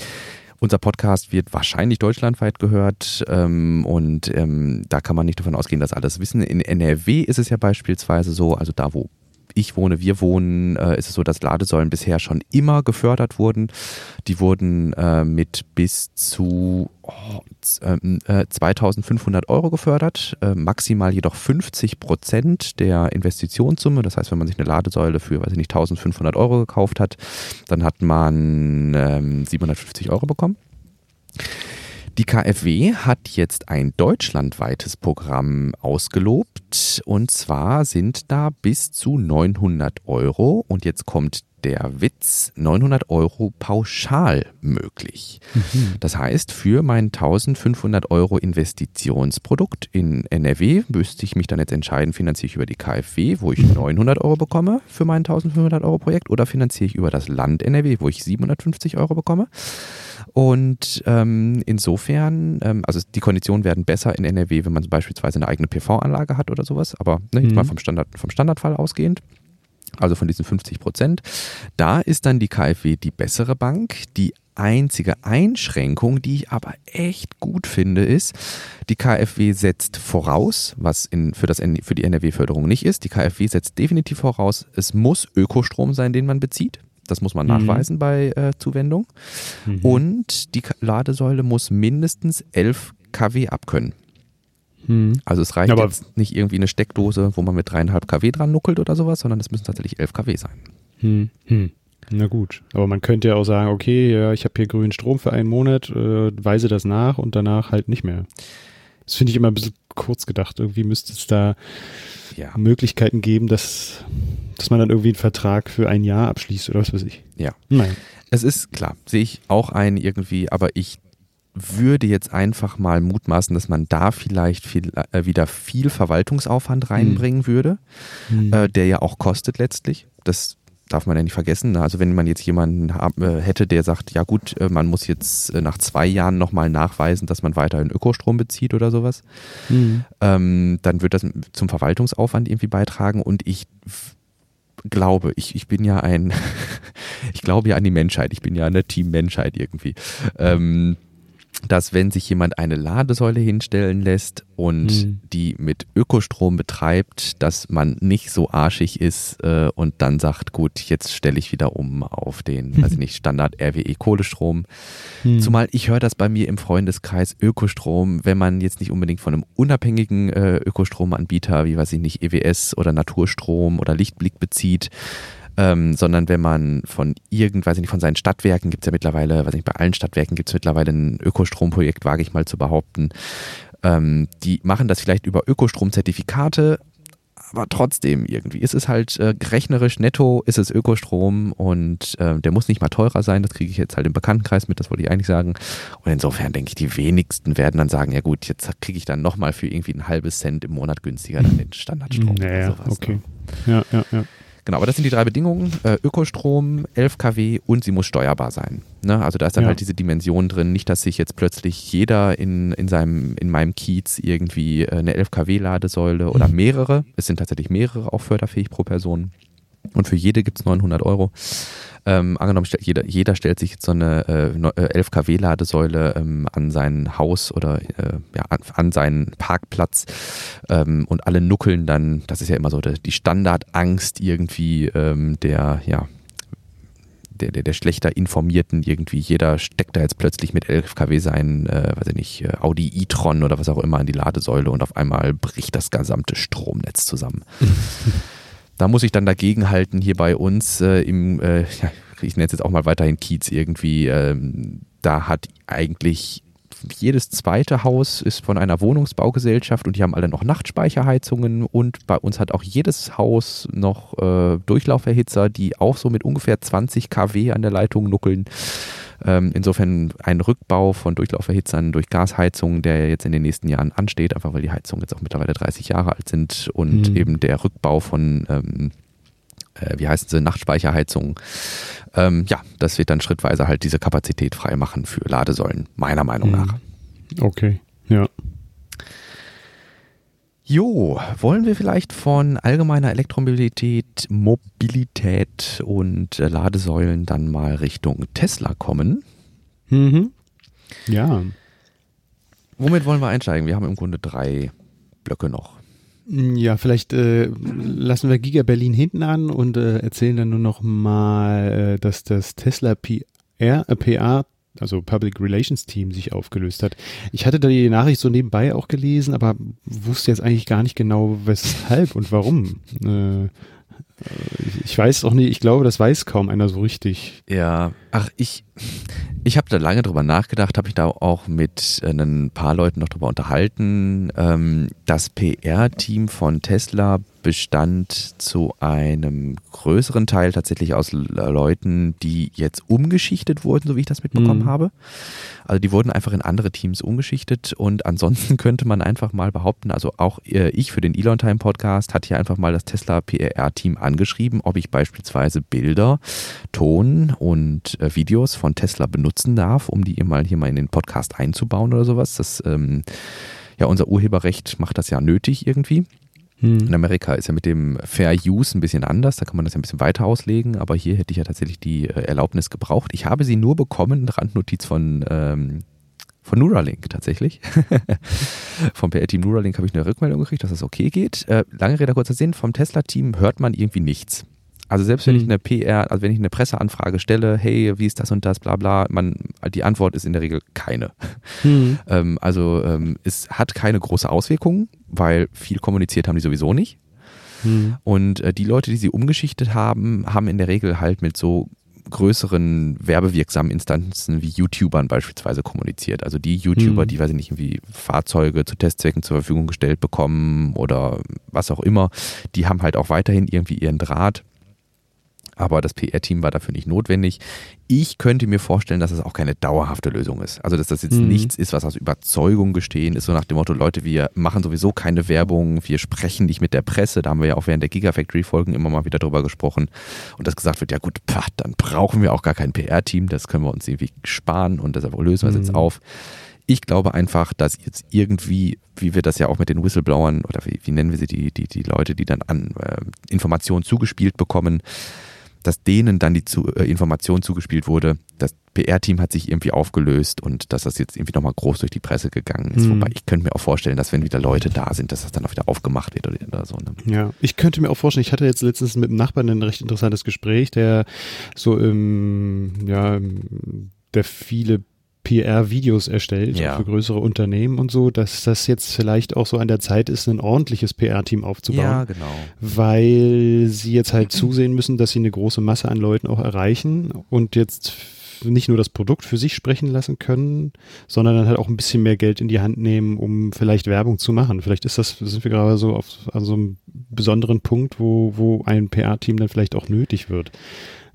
unser Podcast wird wahrscheinlich deutschlandweit gehört ähm, und ähm, da kann man nicht davon ausgehen, dass alles wissen. In NRW ist es ja beispielsweise so, also da, wo ich wohne, wir wohnen, äh, ist es so, dass Ladesäulen bisher schon immer gefördert wurden. Die wurden äh, mit bis zu oh, äh, 2500 äh, Euro gefördert, äh, maximal jedoch 50 Prozent der Investitionssumme. Das heißt, wenn man sich eine Ladesäule für, weiß ich nicht, 1500 Euro gekauft hat, dann hat man ähm, 750 Euro bekommen. Die KfW hat jetzt ein deutschlandweites Programm ausgelobt und zwar sind da bis zu 900 Euro und jetzt kommt der Witz 900 Euro pauschal möglich. Mhm. Das heißt, für mein 1500 Euro Investitionsprodukt in NRW müsste ich mich dann jetzt entscheiden, finanziere ich über die KfW, wo ich 900 Euro bekomme für mein 1500 Euro Projekt oder finanziere ich über das Land NRW, wo ich 750 Euro bekomme. Und ähm, insofern, ähm, also die Konditionen werden besser in NRW, wenn man beispielsweise eine eigene PV-Anlage hat oder sowas, aber ne, mhm. mal vom, Standard, vom Standardfall ausgehend. Also von diesen 50 Prozent. Da ist dann die KfW die bessere Bank. Die einzige Einschränkung, die ich aber echt gut finde, ist, die KfW setzt voraus, was in, für, das, für die NRW-Förderung nicht ist. Die KfW setzt definitiv voraus, es muss Ökostrom sein, den man bezieht. Das muss man mhm. nachweisen bei äh, Zuwendung. Mhm. Und die Ladesäule muss mindestens 11 kW abkönnen. Mhm. Also es reicht Aber jetzt nicht irgendwie eine Steckdose, wo man mit dreieinhalb kW dran nuckelt oder sowas, sondern es müssen tatsächlich 11 kW sein. Hm. Hm. Na gut, aber man könnte ja auch sagen, okay, ja, ich habe hier grünen Strom für einen Monat, äh, weise das nach und danach halt nicht mehr. Das finde ich immer ein bisschen kurz gedacht. Irgendwie müsste es da ja. Möglichkeiten geben, dass, dass man dann irgendwie einen Vertrag für ein Jahr abschließt oder was weiß ich. Ja. Nein. Es ist klar, sehe ich auch ein irgendwie, aber ich würde jetzt einfach mal mutmaßen, dass man da vielleicht viel, äh, wieder viel Verwaltungsaufwand hm. reinbringen mhm. würde, mhm. Äh, der ja auch kostet letztlich. Das darf man ja nicht vergessen. Ne? Also wenn man jetzt jemanden äh, hätte, der sagt, ja gut, äh, man muss jetzt äh, nach zwei Jahren nochmal nachweisen, dass man weiterhin Ökostrom bezieht oder sowas, mhm. ähm, dann wird das zum Verwaltungsaufwand irgendwie beitragen und ich glaube, ich, ich bin ja ein, ich glaube ja an die Menschheit, ich bin ja eine Team Menschheit irgendwie. Ähm, dass wenn sich jemand eine Ladesäule hinstellen lässt und mhm. die mit Ökostrom betreibt, dass man nicht so arschig ist äh, und dann sagt, gut, jetzt stelle ich wieder um auf den, weiß ich nicht, Standard RWE Kohlestrom. Mhm. Zumal ich höre das bei mir im Freundeskreis Ökostrom, wenn man jetzt nicht unbedingt von einem unabhängigen äh, Ökostromanbieter, wie weiß ich nicht, EWS oder Naturstrom oder Lichtblick bezieht, ähm, sondern wenn man von irgend, weiß ich nicht, von seinen Stadtwerken gibt es ja mittlerweile, weiß ich nicht, bei allen Stadtwerken gibt es mittlerweile ein Ökostromprojekt, wage ich mal zu behaupten. Ähm, die machen das vielleicht über Ökostromzertifikate, aber trotzdem irgendwie. Es ist halt äh, rechnerisch netto, ist es Ökostrom und äh, der muss nicht mal teurer sein. Das kriege ich jetzt halt im Bekanntenkreis mit, das wollte ich eigentlich sagen. Und insofern denke ich, die wenigsten werden dann sagen, ja gut, jetzt kriege ich dann nochmal für irgendwie ein halbes Cent im Monat günstiger dann den Standardstrom. Naja, oder sowas, okay. Ne? Ja, ja, ja. Genau, aber das sind die drei Bedingungen. Äh, Ökostrom, 11 kW und sie muss steuerbar sein. Ne? Also da ist dann ja. halt diese Dimension drin. Nicht, dass sich jetzt plötzlich jeder in, in, seinem, in meinem Kiez irgendwie äh, eine 11 kW Ladesäule oder mhm. mehrere, es sind tatsächlich mehrere auch förderfähig pro Person. Und für jede gibt es 900 Euro. Ähm, angenommen, jeder, jeder stellt sich jetzt so eine äh, 11 äh, kW Ladesäule ähm, an sein Haus oder äh, ja, an, an, seinen Parkplatz ähm, und alle nuckeln dann, das ist ja immer so die, die Standardangst irgendwie ähm, der, ja, der, der, der schlechter informierten irgendwie, jeder steckt da jetzt plötzlich mit 11 kW sein, äh, weiß ich nicht, äh, Audi e-tron oder was auch immer an die Ladesäule und auf einmal bricht das gesamte Stromnetz zusammen. da muss ich dann dagegen halten hier bei uns äh, im, äh, ich nenne es jetzt auch mal weiterhin Kiez irgendwie, ähm, da hat eigentlich jedes zweite Haus ist von einer Wohnungsbaugesellschaft und die haben alle noch Nachtspeicherheizungen und bei uns hat auch jedes Haus noch äh, Durchlauferhitzer, die auch so mit ungefähr 20 kW an der Leitung nuckeln. Ähm, insofern ein Rückbau von Durchlauferhitzern durch Gasheizungen, der jetzt in den nächsten Jahren ansteht, einfach weil die Heizungen jetzt auch mittlerweile 30 Jahre alt sind und mhm. eben der Rückbau von ähm, äh, wie heißen sie, Nachtspeicherheizungen. Ähm, ja, das wird dann schrittweise halt diese Kapazität freimachen für Ladesäulen, meiner Meinung mhm. nach. Okay, ja. Jo, wollen wir vielleicht von allgemeiner Elektromobilität, Mobilität und äh, Ladesäulen dann mal Richtung Tesla kommen? Mhm. Ja. Womit wollen wir einsteigen? Wir haben im Grunde drei Blöcke noch. Ja, vielleicht äh, lassen wir Giga Berlin hinten an und äh, erzählen dann nur noch mal, äh, dass das Tesla PR, äh, PR also Public Relations Team sich aufgelöst hat. Ich hatte da die Nachricht so nebenbei auch gelesen, aber wusste jetzt eigentlich gar nicht genau, weshalb und warum. Äh, ich weiß auch nicht, ich glaube, das weiß kaum einer so richtig. Ja, ach, ich, ich habe da lange drüber nachgedacht, habe ich da auch mit äh, ein paar Leuten noch drüber unterhalten. Ähm, das PR-Team von Tesla bestand zu einem größeren Teil tatsächlich aus Leuten, die jetzt umgeschichtet wurden, so wie ich das mitbekommen mhm. habe. Also die wurden einfach in andere Teams umgeschichtet und ansonsten könnte man einfach mal behaupten, also auch äh, ich für den Elon Time Podcast hatte hier einfach mal das Tesla PR-Team angeschrieben, ob ich beispielsweise Bilder, Ton und äh, Videos von Tesla benutzen darf, um die mal hier mal in den Podcast einzubauen oder sowas. Das ähm, ja, unser Urheberrecht macht das ja nötig irgendwie. Hm. In Amerika ist ja mit dem Fair Use ein bisschen anders, da kann man das ja ein bisschen weiter auslegen, aber hier hätte ich ja tatsächlich die äh, Erlaubnis gebraucht. Ich habe sie nur bekommen, Randnotiz von, ähm, von Neuralink tatsächlich. vom PR-Team Neuralink habe ich eine Rückmeldung gekriegt, dass das okay geht. Äh, lange Rede, kurzer Sinn, vom Tesla-Team hört man irgendwie nichts. Also selbst wenn hm. ich eine PR, also wenn ich eine Presseanfrage stelle, hey, wie ist das und das, bla bla, man, die Antwort ist in der Regel keine. Hm. Ähm, also ähm, es hat keine große Auswirkungen, weil viel kommuniziert haben die sowieso nicht. Hm. Und äh, die Leute, die sie umgeschichtet haben, haben in der Regel halt mit so größeren werbewirksamen Instanzen wie YouTubern beispielsweise kommuniziert. Also die YouTuber, mhm. die, weiß ich nicht, irgendwie Fahrzeuge zu Testzwecken zur Verfügung gestellt bekommen oder was auch immer, die haben halt auch weiterhin irgendwie ihren Draht aber das PR-Team war dafür nicht notwendig. Ich könnte mir vorstellen, dass es auch keine dauerhafte Lösung ist. Also, dass das jetzt mhm. nichts ist, was aus Überzeugung gestehen ist, so nach dem Motto, Leute, wir machen sowieso keine Werbung, wir sprechen nicht mit der Presse. Da haben wir ja auch während der Gigafactory-Folgen immer mal wieder drüber gesprochen. Und das gesagt wird, ja gut, pah, dann brauchen wir auch gar kein PR-Team, das können wir uns irgendwie sparen und deshalb lösen wir es mhm. jetzt auf. Ich glaube einfach, dass jetzt irgendwie, wie wir das ja auch mit den Whistleblowern oder wie, wie nennen wir sie, die, die, die Leute, die dann an äh, Informationen zugespielt bekommen, dass denen dann die zu, äh, Information zugespielt wurde, das PR-Team hat sich irgendwie aufgelöst und dass das jetzt irgendwie nochmal groß durch die Presse gegangen ist. Mhm. Wobei ich könnte mir auch vorstellen, dass wenn wieder Leute da sind, dass das dann auch wieder aufgemacht wird oder, oder so. Ne? Ja, ich könnte mir auch vorstellen, ich hatte jetzt letztens mit einem Nachbarn ein recht interessantes Gespräch, der so im, ja, der viele PR-Videos erstellt ja. für größere Unternehmen und so, dass das jetzt vielleicht auch so an der Zeit ist, ein ordentliches PR-Team aufzubauen. Ja, genau. Weil sie jetzt halt zusehen müssen, dass sie eine große Masse an Leuten auch erreichen und jetzt nicht nur das Produkt für sich sprechen lassen können, sondern dann halt auch ein bisschen mehr Geld in die Hand nehmen, um vielleicht Werbung zu machen. Vielleicht ist das, sind wir gerade so auf also einem besonderen Punkt, wo, wo ein PR-Team dann vielleicht auch nötig wird.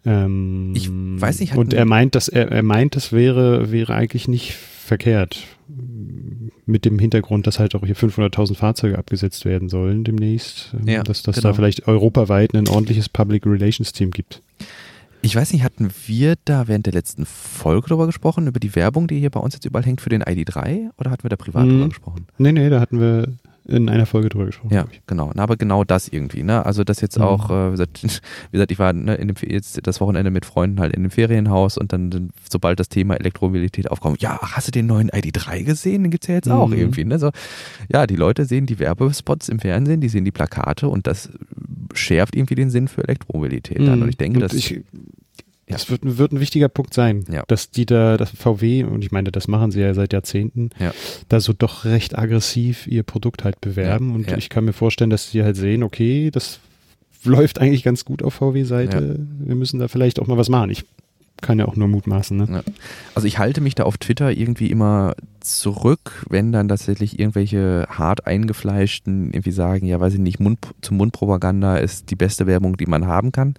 Ähm, ich weiß nicht. Und er meint, dass er, er meint, das wäre, wäre eigentlich nicht verkehrt. mit dem Hintergrund, dass halt auch hier 500.000 Fahrzeuge abgesetzt werden sollen demnächst, ähm, Ja, dass, dass genau. da vielleicht europaweit ein ordentliches Public Relations Team gibt. Ich weiß nicht, hatten wir da während der letzten Folge drüber gesprochen, über die Werbung, die hier bei uns jetzt überall hängt für den ID3? Oder hatten wir da privat Mhm. drüber gesprochen? Nee, nee, da hatten wir in einer Folge drüber gesprochen. Ja, genau. Na, aber genau das irgendwie, ne? Also das jetzt Mhm. auch, äh, wie gesagt, wie gesagt, ich war ne, in dem, jetzt das Wochenende mit Freunden halt in dem Ferienhaus und dann, sobald das Thema Elektromobilität aufkommt, ja, hast du den neuen ID3 gesehen? Den gibt's ja jetzt auch Mhm. irgendwie, ne? So, ja, die Leute sehen die Werbespots im Fernsehen, die sehen die Plakate und das schärft irgendwie den Sinn für Elektromobilität an. Mhm. Und ich denke, dass ich, das wird, wird ein wichtiger Punkt sein, Ja. dass die da, dass VW, und ich meine, das machen sie ja seit Jahrzehnten, Ja. da so doch recht aggressiv ihr Produkt halt bewerben. Und ich kann mir vorstellen, dass die halt sehen, okay, das läuft eigentlich ganz gut auf VW-Seite. Wir müssen da vielleicht auch mal was machen. Ich kann ja auch nur mutmaßen. Ne? Ja. Also ich halte mich da auf Twitter irgendwie immer zurück, wenn dann tatsächlich irgendwelche hart eingefleischten irgendwie sagen, ja weiß ich nicht, Mund zum Mundpropaganda ist die beste Werbung, die man haben kann.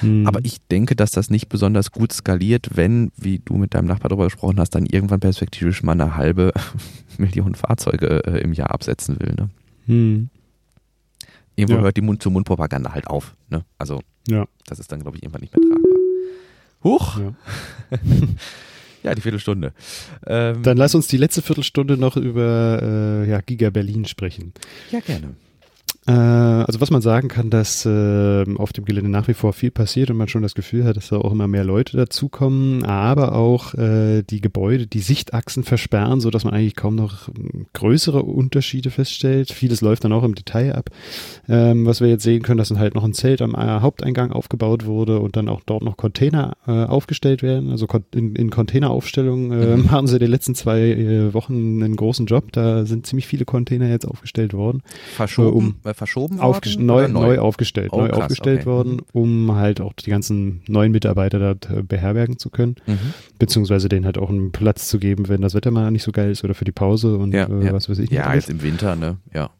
Hm. Aber ich denke, dass das nicht besonders gut skaliert, wenn, wie du mit deinem Nachbar darüber gesprochen hast, dann irgendwann perspektivisch mal eine halbe Million Fahrzeuge äh, im Jahr absetzen will. Ne? Hm. Irgendwo Ja. hört die Mund zum Mundpropaganda halt auf. Ne? Also Ja. das ist dann, glaube ich, irgendwann nicht mehr tragbar. Huch! ja. Ja, die Viertelstunde. Ähm, Dann lass uns die letzte Viertelstunde noch über äh, ja, Giga Berlin sprechen. ja, gerne. Äh, also was man sagen kann, dass äh, auf dem Gelände nach wie vor viel passiert und man schon das Gefühl hat, dass da auch immer mehr Leute dazukommen, aber auch äh, die Gebäude die Sichtachsen versperren, sodass man eigentlich kaum noch ähm, größere Unterschiede feststellt. Vieles läuft dann auch im Detail ab. Ähm, was wir jetzt sehen können, dass dann halt noch ein Zelt am äh, Haupteingang aufgebaut wurde und dann auch dort noch Container äh, aufgestellt werden. Also in, in Containeraufstellung äh, Mhm. haben sie die letzten zwei äh, Wochen einen großen Job. Da sind ziemlich viele Container jetzt aufgestellt worden Verschoben, um- äh, verschoben aufges worden? neu, neu aufgestellt, Oh, neu krass, aufgestellt okay. worden, um halt auch die ganzen neuen Mitarbeiter dort äh, beherbergen zu können, Mhm. beziehungsweise denen halt auch einen Platz zu geben, wenn das Wetter mal nicht so geil ist oder für die Pause und Ja, äh, ja. was weiß ich. Ja, alles. jetzt im Winter, ne? Ja.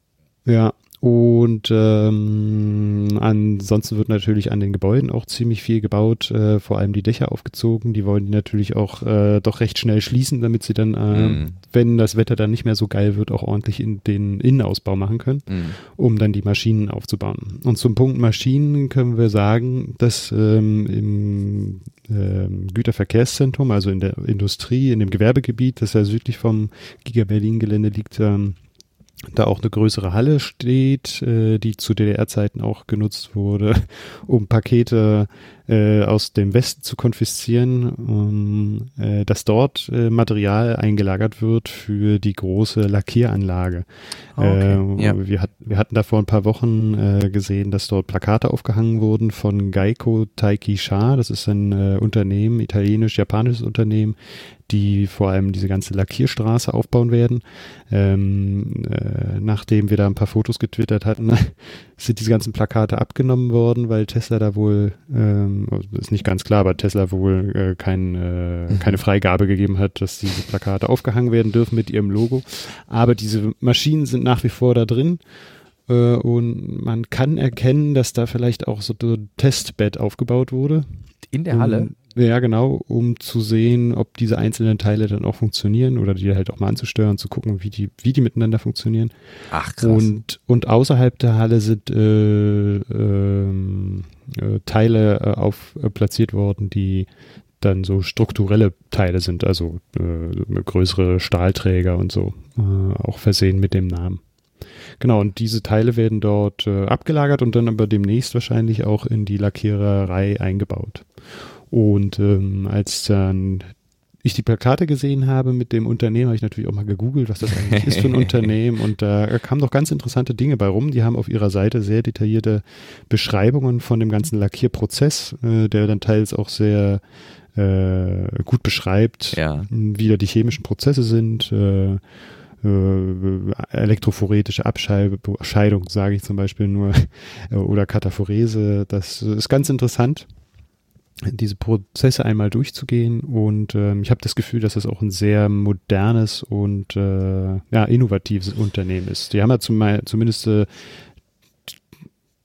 Ja, und ähm, ansonsten wird natürlich an den Gebäuden auch ziemlich viel gebaut, äh, vor allem die Dächer aufgezogen. Die wollen die natürlich auch äh, doch recht schnell schließen, damit sie dann, äh, Mhm. wenn das Wetter dann nicht mehr so geil wird, auch ordentlich in den Innenausbau machen können Mhm. um dann die Maschinen aufzubauen. Und zum Punkt Maschinen können wir sagen, dass ähm, im ähm, Güterverkehrszentrum, also in der Industrie, in dem Gewerbegebiet, das ja südlich vom Giga Berlin Gelände liegt, ähm, da auch eine größere Halle steht, äh, die zu DDR-Zeiten auch genutzt wurde, um Pakete äh, aus dem Westen zu konfiszieren, um, äh, dass dort äh, Material eingelagert wird für die große Lackieranlage. Okay, Äh, ja. wir, hat, wir hatten da vor ein paar Wochen äh, gesehen, dass dort Plakate aufgehangen wurden von Geico Taikisha. Das ist ein äh, Unternehmen, italienisch-japanisches Unternehmen, die vor allem diese ganze Lackierstraße aufbauen werden. Ähm, äh, nachdem wir da ein paar Fotos getwittert hatten, sind diese ganzen Plakate abgenommen worden, weil Tesla da wohl, ähm, ist nicht ganz klar, aber Tesla wohl äh, kein, äh, Mhm. keine Freigabe gegeben hat, dass diese Plakate aufgehangen werden dürfen mit ihrem Logo. Aber diese Maschinen sind nach wie vor da drin. Äh, und man kann erkennen, dass da vielleicht auch so ein Testbed aufgebaut wurde. In der Halle? Ja, genau, um zu sehen, ob diese einzelnen Teile dann auch funktionieren oder die halt auch mal anzusteuern, zu gucken, wie die, wie die miteinander funktionieren. Ach, krass. Und, und außerhalb der Halle sind äh, ähm, äh, Teile äh, auf, äh, platziert worden, die dann so strukturelle Teile sind, also äh, größere Stahlträger und so, äh, auch versehen mit dem Namen. Genau, und diese Teile werden dort äh, abgelagert und dann aber demnächst wahrscheinlich auch in die Lackiererei eingebaut. Und ähm, als dann ich die Plakate gesehen habe mit dem Unternehmen, habe ich natürlich auch mal gegoogelt, was das eigentlich ist für ein Unternehmen. Und da kamen doch ganz interessante Dinge bei rum. Die haben auf ihrer Seite sehr detaillierte Beschreibungen von dem ganzen Lackierprozess, äh, der dann teils auch sehr äh, gut beschreibt, Ja. wie da die chemischen Prozesse sind. Äh, äh, elektrophoretische Abscheidung, sage ich zum Beispiel nur, oder Kataphorese. Das ist ganz interessant, diese Prozesse einmal durchzugehen. Und ähm, ich habe das Gefühl, dass das auch ein sehr modernes und äh, ja, innovatives Unternehmen ist. Die haben ja zum, zumindest äh,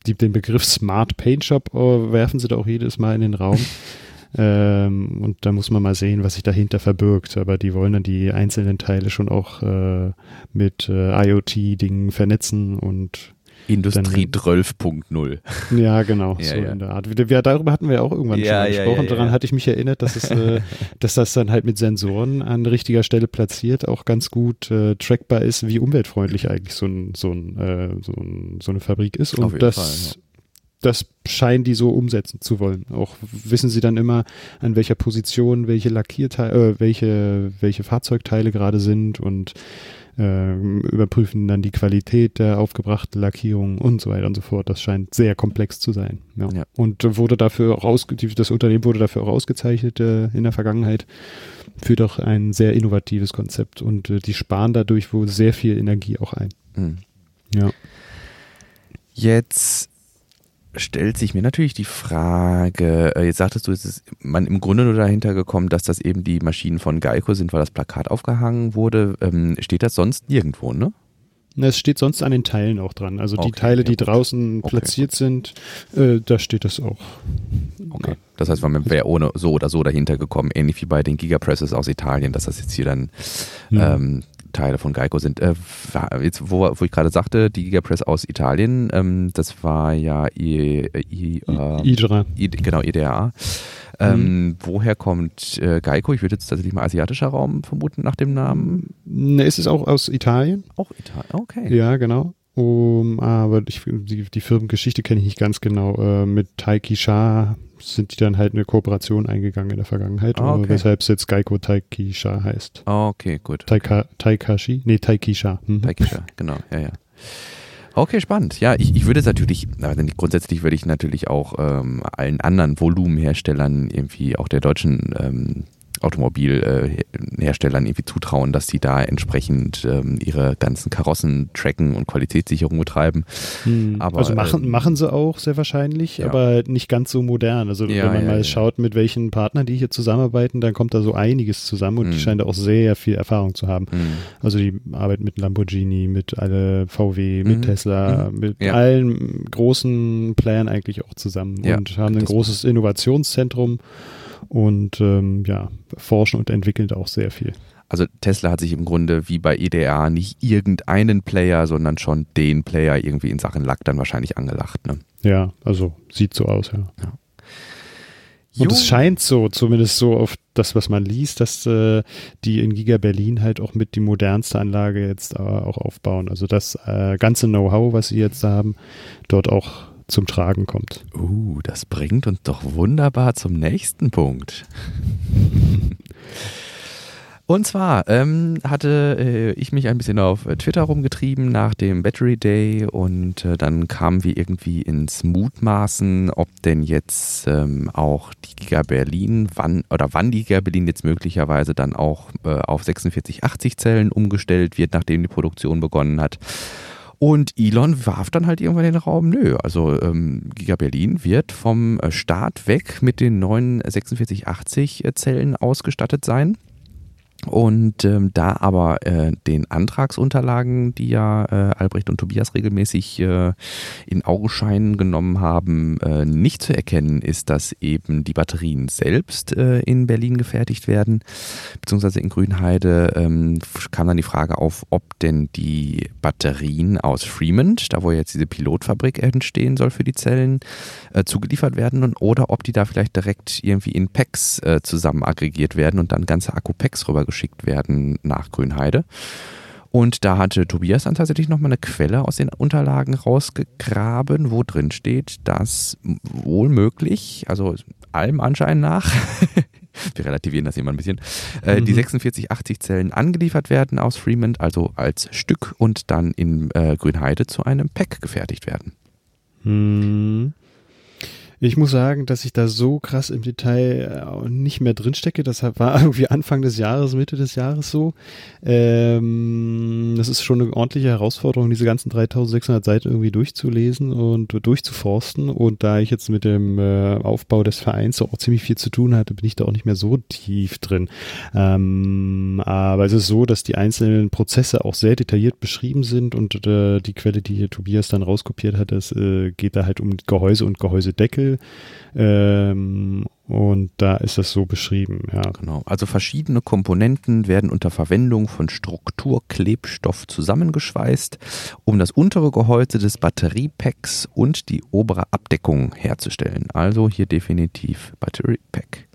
die, den Begriff Smart Paint Shop äh, werfen sie da auch jedes Mal in den Raum. Ähm, und da muss man mal sehen, was sich dahinter verbirgt. Aber die wollen dann die einzelnen Teile schon auch äh, mit äh, IoT-Dingen vernetzen und Industrie 12.0. Ja, genau, ja, so ja. in der Art. Wir, darüber hatten wir ja auch irgendwann Ja, schon gesprochen. Daran hatte ich mich erinnert, dass, es, äh, dass das dann halt mit Sensoren an richtiger Stelle platziert auch ganz gut äh, trackbar ist, wie umweltfreundlich eigentlich so, ein, so, ein, äh, so, ein, so eine Fabrik ist. Und das, Fall, das scheinen die so umsetzen zu wollen. Auch wissen sie dann immer, an welcher Position welche Lackierteile, äh, welche, welche Fahrzeugteile gerade sind und ähm, überprüfen dann die Qualität der aufgebrachten Lackierung und so weiter und so fort. Das scheint sehr komplex zu sein. Ja. Ja. Und äh, wurde dafür auch ausge das Unternehmen wurde dafür auch ausgezeichnet äh, in der Vergangenheit für doch ein sehr innovatives Konzept und äh, die sparen dadurch wohl sehr viel Energie auch ein. Hm. Ja. Jetzt stellt sich mir natürlich die Frage, äh, jetzt sagtest du, es ist man im Grunde nur dahinter gekommen, dass das eben die Maschinen von Geico sind, weil das Plakat aufgehangen wurde. Ähm, steht das sonst nirgendwo, ne? Na, Es steht sonst an den Teilen auch dran. Also die Okay, Teile, ja, die gut. draußen Okay, platziert sind, äh, da steht das auch. Okay. Das heißt, man wäre ohne so oder so dahinter gekommen, ähnlich wie bei den Gigapresses aus Italien, dass das jetzt hier dann Mhm. ähm, Teile von Geico sind. Äh, jetzt, wo, wo ich gerade sagte, die Gigapress aus Italien, ähm, das war ja I, I, äh, Idra. I, genau, IDA. Ähm, Woher kommt äh, Geico? Ich würde jetzt tatsächlich mal asiatischer Raum vermuten nach dem Namen. Ne, ist es auch aus Italien? Auch Italien. Okay. Ja, genau. Um, aber ich, die, die Firmengeschichte kenne ich nicht ganz genau. Äh, mit Taiki Shah sind die dann halt eine Kooperation eingegangen in der Vergangenheit, Ah, okay. weshalb es jetzt Geico Taiki Shah heißt. Okay, gut. Taika, Taikashi? Nee, Taiki Shah. Mhm. Taikisha, genau, ja, ja. Okay, spannend. Ja, ich, ich würde es natürlich, also grundsätzlich würde ich natürlich auch ähm, allen anderen Volumenherstellern, irgendwie auch der deutschen ähm, Automobilherstellern irgendwie zutrauen, dass sie da entsprechend ähm, ihre ganzen Karossen tracken und Qualitätssicherung betreiben. Hm. Aber, also machen, ähm, machen sie auch sehr wahrscheinlich, Ja. aber nicht ganz so modern. Also Ja, wenn man ja, mal schaut, mit welchen Partnern die hier zusammenarbeiten, dann kommt da so einiges zusammen und die Mhm. scheinen da auch sehr viel Erfahrung zu haben. Hm. Also die arbeiten mit Lamborghini, mit alle VW, mit Mhm. Tesla, Mhm. mit allen großen Playern eigentlich auch zusammen und haben ein großes Innovationszentrum und ähm, ja, forschen und entwickeln da auch sehr viel. Also Tesla hat sich im Grunde wie bei EDA nicht irgendeinen Player, sondern schon den Player irgendwie in Sachen Lack dann wahrscheinlich angelacht. Ne? Ja, also sieht so aus, ja. Und Jo. es scheint so, zumindest so auf das, was man liest, dass äh, die in Giga Berlin halt auch mit die modernste Anlage jetzt äh, auch aufbauen. Also das äh, ganze Know-how, was sie jetzt haben, dort auch zum Tragen kommt. Uh, das bringt uns doch wunderbar zum nächsten Punkt. Und zwar ähm, hatte äh, ich mich ein bisschen auf Twitter rumgetrieben nach dem Battery Day und äh, dann kamen wir irgendwie ins Mutmaßen, ob denn jetzt ähm, auch die Giga Berlin, wann oder wann die Giga Berlin jetzt möglicherweise dann auch äh, auf 4680 Zellen umgestellt wird, nachdem die Produktion begonnen hat. Und Elon warf dann halt irgendwann den Raum, nö, also ähm, Giga Berlin wird vom äh, Start weg mit den neuen 4680 äh, Zellen ausgestattet sein. Und ähm, da aber äh, den Antragsunterlagen, die ja äh, Albrecht und Tobias regelmäßig äh, in Augenschein genommen haben, äh, nicht zu erkennen ist, dass eben die Batterien selbst äh, in Berlin gefertigt werden, beziehungsweise in Grünheide, ähm, kam dann die Frage auf, ob denn die Batterien aus Fremont, da wo jetzt diese Pilotfabrik entstehen soll für die Zellen, äh, zugeliefert werden und, oder ob die da vielleicht direkt irgendwie in Packs zusammen aggregiert werden und dann ganze Akku-Packs rübergeschickt werden nach Grünheide. Und da hatte Tobias dann tatsächlich nochmal eine Quelle aus den Unterlagen rausgegraben, wo drin steht, dass wohl möglich, also allem Anschein nach, wir relativieren das immer ein bisschen, äh, die Mhm. 4680 Zellen angeliefert werden aus Fremont, also als Stück und dann in äh, Grünheide zu einem Pack gefertigt werden. Hm. Ich muss sagen, dass ich da so krass im Detail äh, nicht mehr drinstecke. Das war irgendwie Anfang des Jahres, Mitte des Jahres so. Ähm, das ist schon eine ordentliche Herausforderung, diese ganzen 3600 Seiten irgendwie durchzulesen und durchzuforsten. Und da ich jetzt mit dem äh, Aufbau des Vereins auch ziemlich viel zu tun hatte, bin ich da auch nicht mehr so tief drin. Ähm, aber es ist so, dass die einzelnen Prozesse auch sehr detailliert beschrieben sind und äh, die Quelle, die hier Tobias dann rauskopiert hat, das äh, geht da halt um Gehäuse und Gehäusedeckel Beispiel. Ähm, und da ist das so beschrieben, ja. Genau. Also verschiedene Komponenten werden unter Verwendung von Strukturklebstoff zusammengeschweißt, um das untere Gehäuse des Batteriepacks und die obere Abdeckung herzustellen. Also hier definitiv Batteriepack.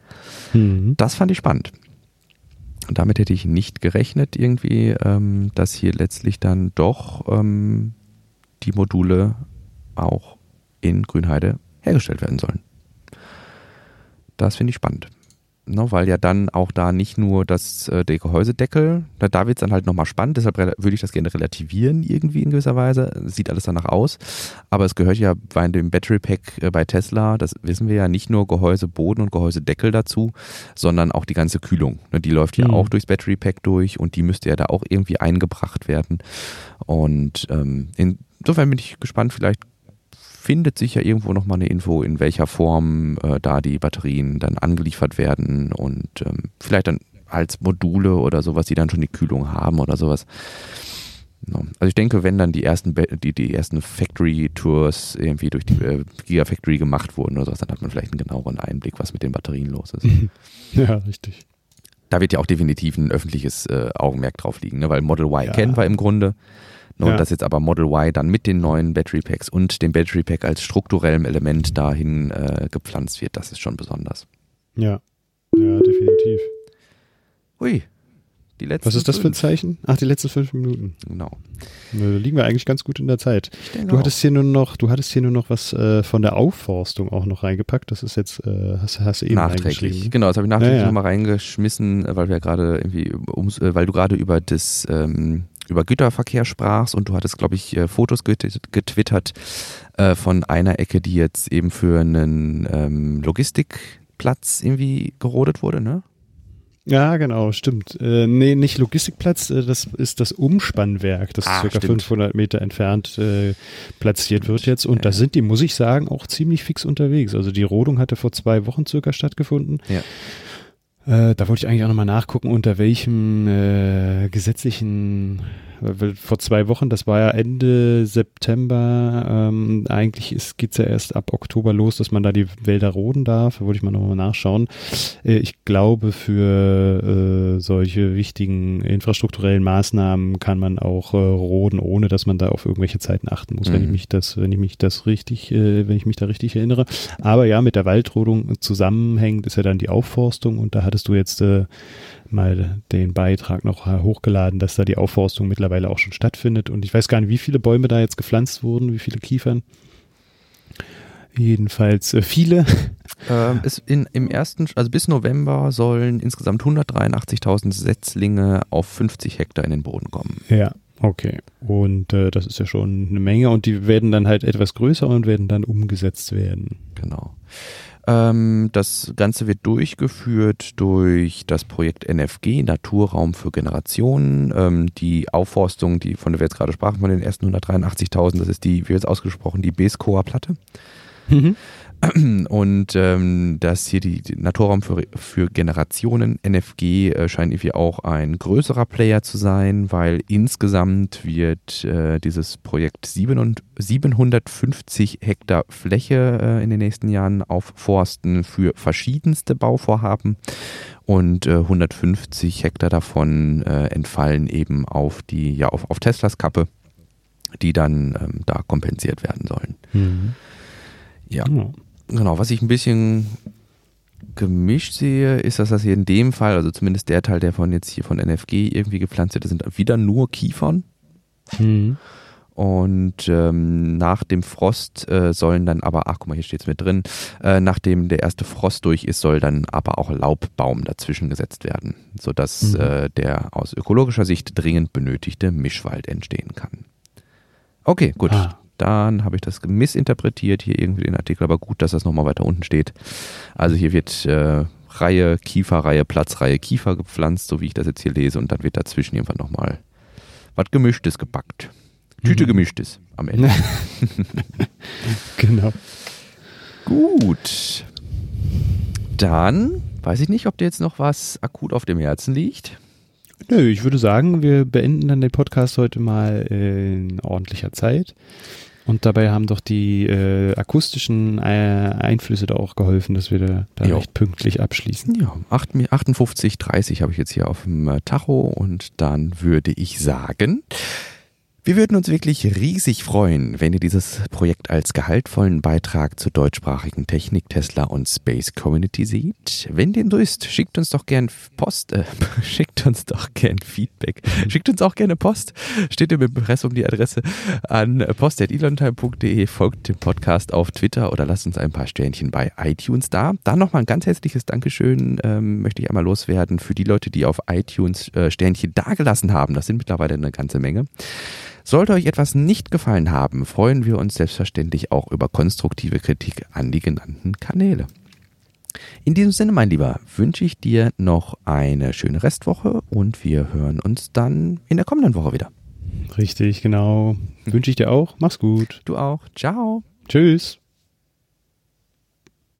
Mhm. Das fand ich spannend. Und damit hätte ich nicht gerechnet, irgendwie, ähm, dass hier letztlich dann doch ähm, die Module auch in Grünheide hergestellt werden sollen. Das finde ich spannend. Ne, weil ja dann auch da nicht nur das, äh, der Gehäusedeckel, da, da wird es dann halt nochmal spannend, deshalb würde ich das gerne relativieren irgendwie in gewisser Weise. Sieht alles danach aus. Aber es gehört ja bei dem Battery Pack äh, bei Tesla, das wissen wir ja, nicht nur Gehäuseboden und Gehäusedeckel dazu, sondern auch die ganze Kühlung. Ne, die läuft ja mhm. auch durchs Battery Pack durch und die müsste ja da auch irgendwie eingebracht werden. Und ähm, insofern bin ich gespannt, vielleicht findet sich ja irgendwo nochmal eine Info, in welcher Form äh, da die Batterien dann angeliefert werden und ähm, vielleicht dann als Module oder sowas, die dann schon die Kühlung haben oder sowas. Also ich denke, wenn dann die ersten die, die ersten Factory-Tours irgendwie durch die äh, Gigafactory gemacht wurden oder sowas, dann hat man vielleicht einen genaueren Einblick, was mit den Batterien los ist. ja, richtig. Da wird ja auch definitiv ein öffentliches äh, Augenmerk drauf liegen, ne? weil Model Y ja. kennen wir im Grunde. Und ja. dass jetzt aber Model Y dann mit den neuen Battery Packs und dem Battery Pack als strukturellem Element dahin äh, gepflanzt wird, das ist schon besonders. Ja, ja, definitiv. Hui, die letzten Was ist das für ein Zeichen? Ach, die letzten fünf Minuten. Genau. Da liegen wir eigentlich ganz gut in der Zeit. Du hattest hier nur noch, du hattest hier nur noch was äh, von der Aufforstung auch noch reingepackt. Das ist jetzt, äh, hast, hast du eben Nachträglich. Genau, das habe ich nachträglich ja, ja. nochmal reingeschmissen, weil wir gerade irgendwie, ums, äh, weil du gerade über das ähm, über Güterverkehr sprachst und du hattest, glaube ich, äh, Fotos getwittert äh, von einer Ecke, die jetzt eben für einen ähm, Logistikplatz irgendwie gerodet wurde, ne? Ja, genau, stimmt. Äh, nee, nicht Logistikplatz, äh, das ist das Umspannwerk, das ah, circa stimmt. 500 Meter entfernt äh, platziert wird jetzt. Und da sind die, muss ich sagen, auch ziemlich fix unterwegs. Also die Rodung hatte vor zwei Wochen circa stattgefunden. Ja. Äh, da wollte ich eigentlich auch nochmal nachgucken, unter welchem äh, gesetzlichen vor zwei Wochen, das war ja Ende September, ähm, eigentlich geht es ja erst ab Oktober los, dass man da die Wälder roden darf. Da wollte ich mal nochmal nachschauen. Äh, ich glaube, für äh, solche wichtigen infrastrukturellen Maßnahmen kann man auch äh, roden, ohne dass man da auf irgendwelche Zeiten achten muss, mhm. wenn ich mich das, wenn ich mich das richtig, äh, wenn ich mich da richtig erinnere. Aber ja, mit der Waldrodung zusammenhängt ist ja dann die Aufforstung und da hattest du jetzt äh, mal den Beitrag noch hochgeladen, dass da die Aufforstung mittlerweile auch schon stattfindet. Und ich weiß gar nicht, wie viele Bäume da jetzt gepflanzt wurden, wie viele Kiefern. Jedenfalls äh, viele. Ähm, in, Im ersten, also bis November sollen insgesamt 183.000 Setzlinge auf 50 Hektar in den Boden kommen. Ja, okay. Und äh, das ist ja schon eine Menge und die werden dann halt etwas größer und werden dann umgesetzt werden. Genau. Ähm, das Ganze wird durchgeführt durch das Projekt NFG, Naturraum für Generationen. Ähm, die Aufforstung, die, von der wir jetzt gerade sprachen, von den ersten 183.000, das ist die, wie jetzt ausgesprochen, die Beskoa-Platte. Mhm. Und ähm, das hier die, die Naturraum für, für Generationen, NFG, äh, scheint irgendwie auch ein größerer Player zu sein, weil insgesamt wird äh, dieses Projekt 750 Hektar Fläche äh, in den nächsten Jahren aufforsten für verschiedenste Bauvorhaben und 150 äh, Hektar davon äh, entfallen eben auf die, ja, auf, auf Teslas Kappe, die dann ähm, da kompensiert werden sollen. Mhm. Ja. ja. Genau, was ich ein bisschen gemischt sehe, ist, dass das hier in dem Fall, also zumindest der Teil, der von jetzt hier von NFG irgendwie gepflanzt wird, sind wieder nur Kiefern. Mhm. Und ähm, nach dem Frost äh, sollen dann aber, ach guck mal, hier steht es mit drin, äh, nachdem der erste Frost durch ist, soll dann aber auch Laubbaum dazwischen gesetzt werden, sodass mhm. äh, der aus ökologischer Sicht dringend benötigte Mischwald entstehen kann. Okay, gut. Ah. Dann habe ich das missinterpretiert, hier irgendwie den Artikel, aber gut, dass das nochmal weiter unten steht. Also hier wird äh, Reihe Kiefer, Reihe Platz, Reihe Kiefer gepflanzt, so wie ich das jetzt hier lese, und dann wird dazwischen irgendwann nochmal was Gemischtes gepackt. Tüte mhm. Gemischtes am Ende. genau. Gut. Dann weiß ich nicht, ob dir jetzt noch was akut auf dem Herzen liegt. Nö, ich würde sagen, wir beenden dann den Podcast heute mal in ordentlicher Zeit. Und dabei haben doch die äh, akustischen äh, Einflüsse da auch geholfen, dass wir da, da recht pünktlich abschließen. Ja, 58, 30 habe ich jetzt hier auf dem äh, Tacho und dann würde ich sagen, wir würden uns wirklich riesig freuen, wenn ihr dieses Projekt als gehaltvollen Beitrag zur deutschsprachigen Technik, Tesla und Space Community seht. Wenn dem so ist, schickt uns doch gern Post, äh, schickt uns doch gern Feedback. Schickt uns auch gerne Post. Steht im Impressum die Adresse an post.elontime.de, folgt dem Podcast auf Twitter oder lasst uns ein paar Sternchen bei iTunes da. Dann nochmal ein ganz herzliches Dankeschön, ähm, möchte ich einmal loswerden für die Leute, die auf iTunes äh, Sternchen dagelassen haben. Das sind mittlerweile eine ganze Menge. Sollte euch etwas nicht gefallen haben, freuen wir uns selbstverständlich auch über konstruktive Kritik an die genannten Kanäle. In diesem Sinne, mein Lieber, wünsche ich dir noch eine schöne Restwoche und wir hören uns dann in der kommenden Woche wieder. Richtig, genau. Wünsche ich dir auch. Mach's gut. Du auch. Ciao. Tschüss.